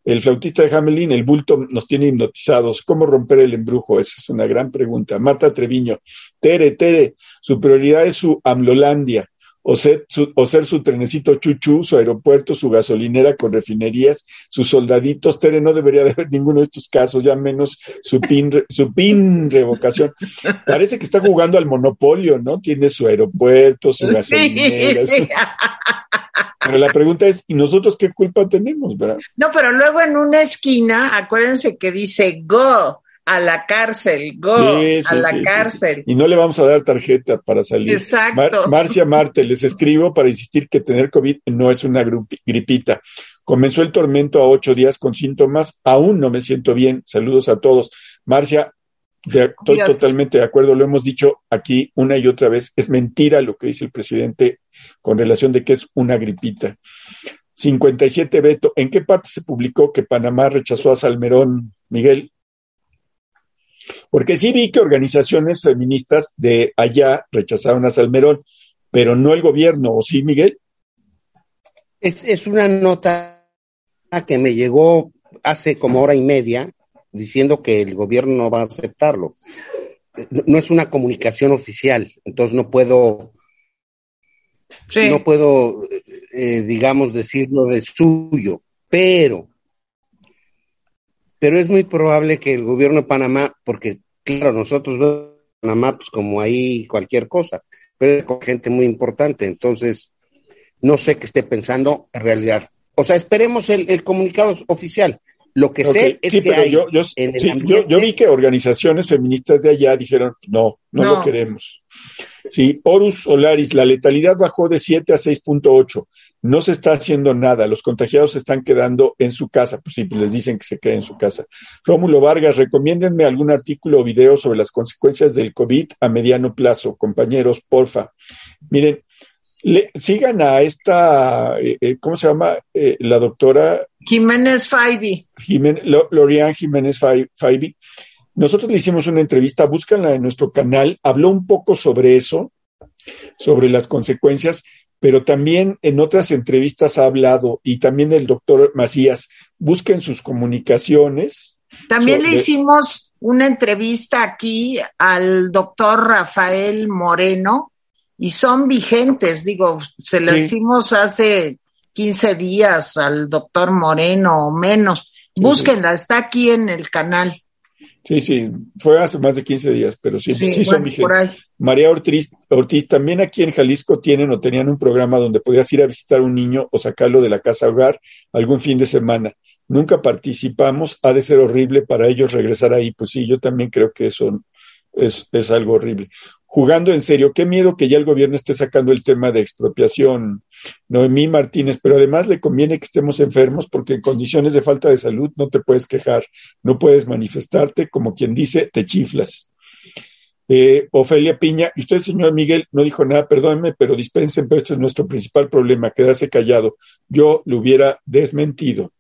El flautista de Hamelin, el bulto nos tiene hipnotizados. ¿Cómo romper el embrujo? Esa es una gran pregunta. Marta Treviño, Tere, Tere, su prioridad es su Amlolandia. O ser, su, o ser su trenecito chuchu, su aeropuerto, su gasolinera con refinerías, sus soldaditos. Tere, no debería de haber ninguno de estos casos, ya menos su pin, su pin revocación. Parece que está jugando al monopolio, ¿no? Tiene su aeropuerto, su gasolinera. sí, su- sí. Pero la pregunta es, ¿y nosotros qué culpa tenemos, verdad? No, pero luego en una esquina, acuérdense que dice go a la cárcel, go Sí, a la sí, cárcel. Y no le vamos a dar tarjeta para salir. Exacto. Mar- Marcia Marte, les escribo para insistir que tener COVID no es una gripita. Comenzó el tormento a ocho días con síntomas. Aún no me siento bien. Saludos a todos. Marcia, estoy totalmente de acuerdo. Lo hemos dicho aquí una y otra vez. Es mentira lo que dice el presidente con relación de que es una gripita. 57 Beto. ¿En qué parte se publicó que Panamá rechazó a Salmerón, Miguel? Porque sí vi que organizaciones feministas de allá rechazaron a Salmerón, pero no el gobierno, ¿o sí, Miguel? Es, es una nota que me llegó hace como hora y media diciendo que el gobierno no va a aceptarlo. No, no es una comunicación oficial, entonces no puedo, Sí. no puedo, eh, digamos, decirlo de suyo, pero, pero es muy probable que el gobierno de Panamá, porque claro, nosotros vemos Panamá pues, como ahí cualquier cosa, pero es con gente muy importante, entonces no sé qué esté pensando en realidad. O sea, esperemos el, el comunicado oficial. Lo que sé es sí, que pero hay yo, yo, en el sí, yo, ambiente- yo vi que organizaciones feministas de allá dijeron, no, no, No. lo queremos. Sí, Horus Solaris, la letalidad bajó de 7 a 6.8. No se está haciendo nada. Los contagiados se están quedando en su casa. Pues sí, pues les dicen que se queden en su casa. Rómulo Vargas, recomiéndenme algún artículo o video sobre las consecuencias del COVID a mediano plazo. Compañeros, porfa. Miren, le- sigan a esta, eh, eh, ¿cómo se llama? Eh, la doctora Jiménez Faibi. Lo- Lorian Jiménez Fai- Faibi. Nosotros le hicimos una entrevista, búscanla en nuestro canal, habló un poco sobre eso, sobre las consecuencias, pero también en otras entrevistas ha hablado, y también el doctor Macías, busquen sus comunicaciones. También le hicimos una entrevista aquí al doctor Rafael Moreno y son vigentes, digo, se la Sí. hicimos hace 15 días al doctor Moreno o menos. Sí, Búsquenla, está aquí en el canal. Sí, sí, fue hace más de 15 días, pero sí, sí, Sí, son bueno, vigentes. María Ortiz, Ortiz, también aquí en Jalisco tienen o tenían un programa donde podías ir a visitar a un niño o sacarlo de la casa hogar algún fin de semana. Nunca participamos, ha de ser horrible para ellos regresar ahí. Pues sí, yo también creo que eso es, es algo horrible. Jugando en serio. Qué miedo que ya el gobierno esté sacando el tema de expropiación, Noemí Martínez, pero además le conviene que estemos enfermos porque en condiciones de falta de salud no te puedes quejar, no puedes manifestarte, como quien dice, te chiflas. Eh, Ofelia Piña, y usted, señor Miguel, no dijo nada, perdónenme, pero dispensen, pero este es nuestro principal problema, quedarse callado. Yo lo hubiera desmentido.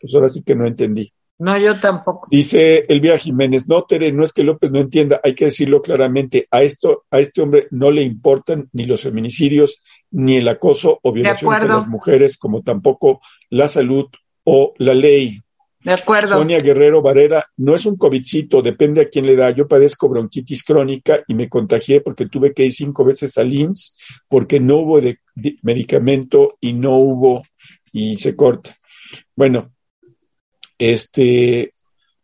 Pues ahora sí que no entendí. No, yo tampoco. Dice Elvia Jiménez, no, Tere, no es que López no entienda, hay que decirlo claramente, a esto, a este hombre no le importan ni los feminicidios, ni el acoso o violaciones de, las mujeres, como tampoco la salud o la ley. De acuerdo. Sonia Guerrero Varera, no es un COVIDcito, depende a quién le da. Yo padezco bronquitis crónica y me contagié porque tuve que ir cinco veces al IMSS porque no hubo medicamento y no hubo y se corta. Bueno, este,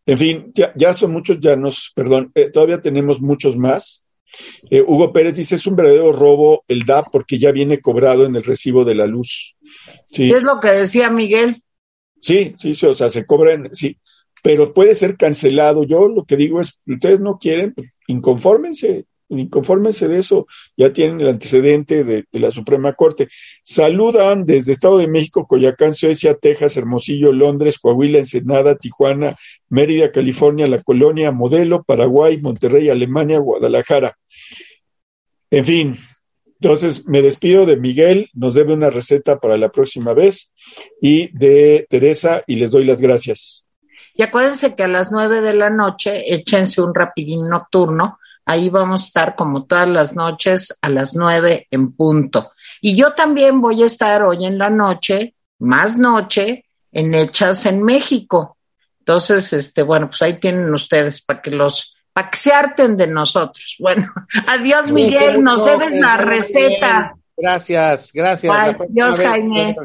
en fin, ya, ya son muchos, ya nos, perdón, eh, todavía tenemos muchos más. Eh, Hugo Pérez dice, es un verdadero robo el DAP porque ya viene cobrado en el recibo de la luz. Sí. Es lo que decía Miguel. Sí, sí, sí, o sea, se cobran, sí, pero puede ser cancelado. Yo lo que digo es, ustedes no quieren, pues inconfórmense, Inconfórmense de eso, ya tienen el antecedente de, la Suprema Corte. Saludan desde Estado de México, Coyacán, Suecia, Texas, Hermosillo, Londres, Coahuila, Ensenada, Tijuana, Mérida, California, La Colonia, Modelo, Paraguay, Monterrey, Alemania, Guadalajara. En fin, entonces me despido de Miguel, nos debe una receta para la próxima vez, y de Teresa, y les doy las gracias. Y acuérdense que a las nueve de la noche échense un rapidín nocturno Ahí vamos a estar como todas las noches a las nueve en punto. Y yo también voy a estar hoy en la noche, más noche, en Hechas en México. Entonces, este, bueno, pues ahí tienen ustedes para que los, para que se harten de nosotros. *laughs* Bueno, adiós Miguel, nos debes la receta. Gracias, gracias. Adiós Jaime.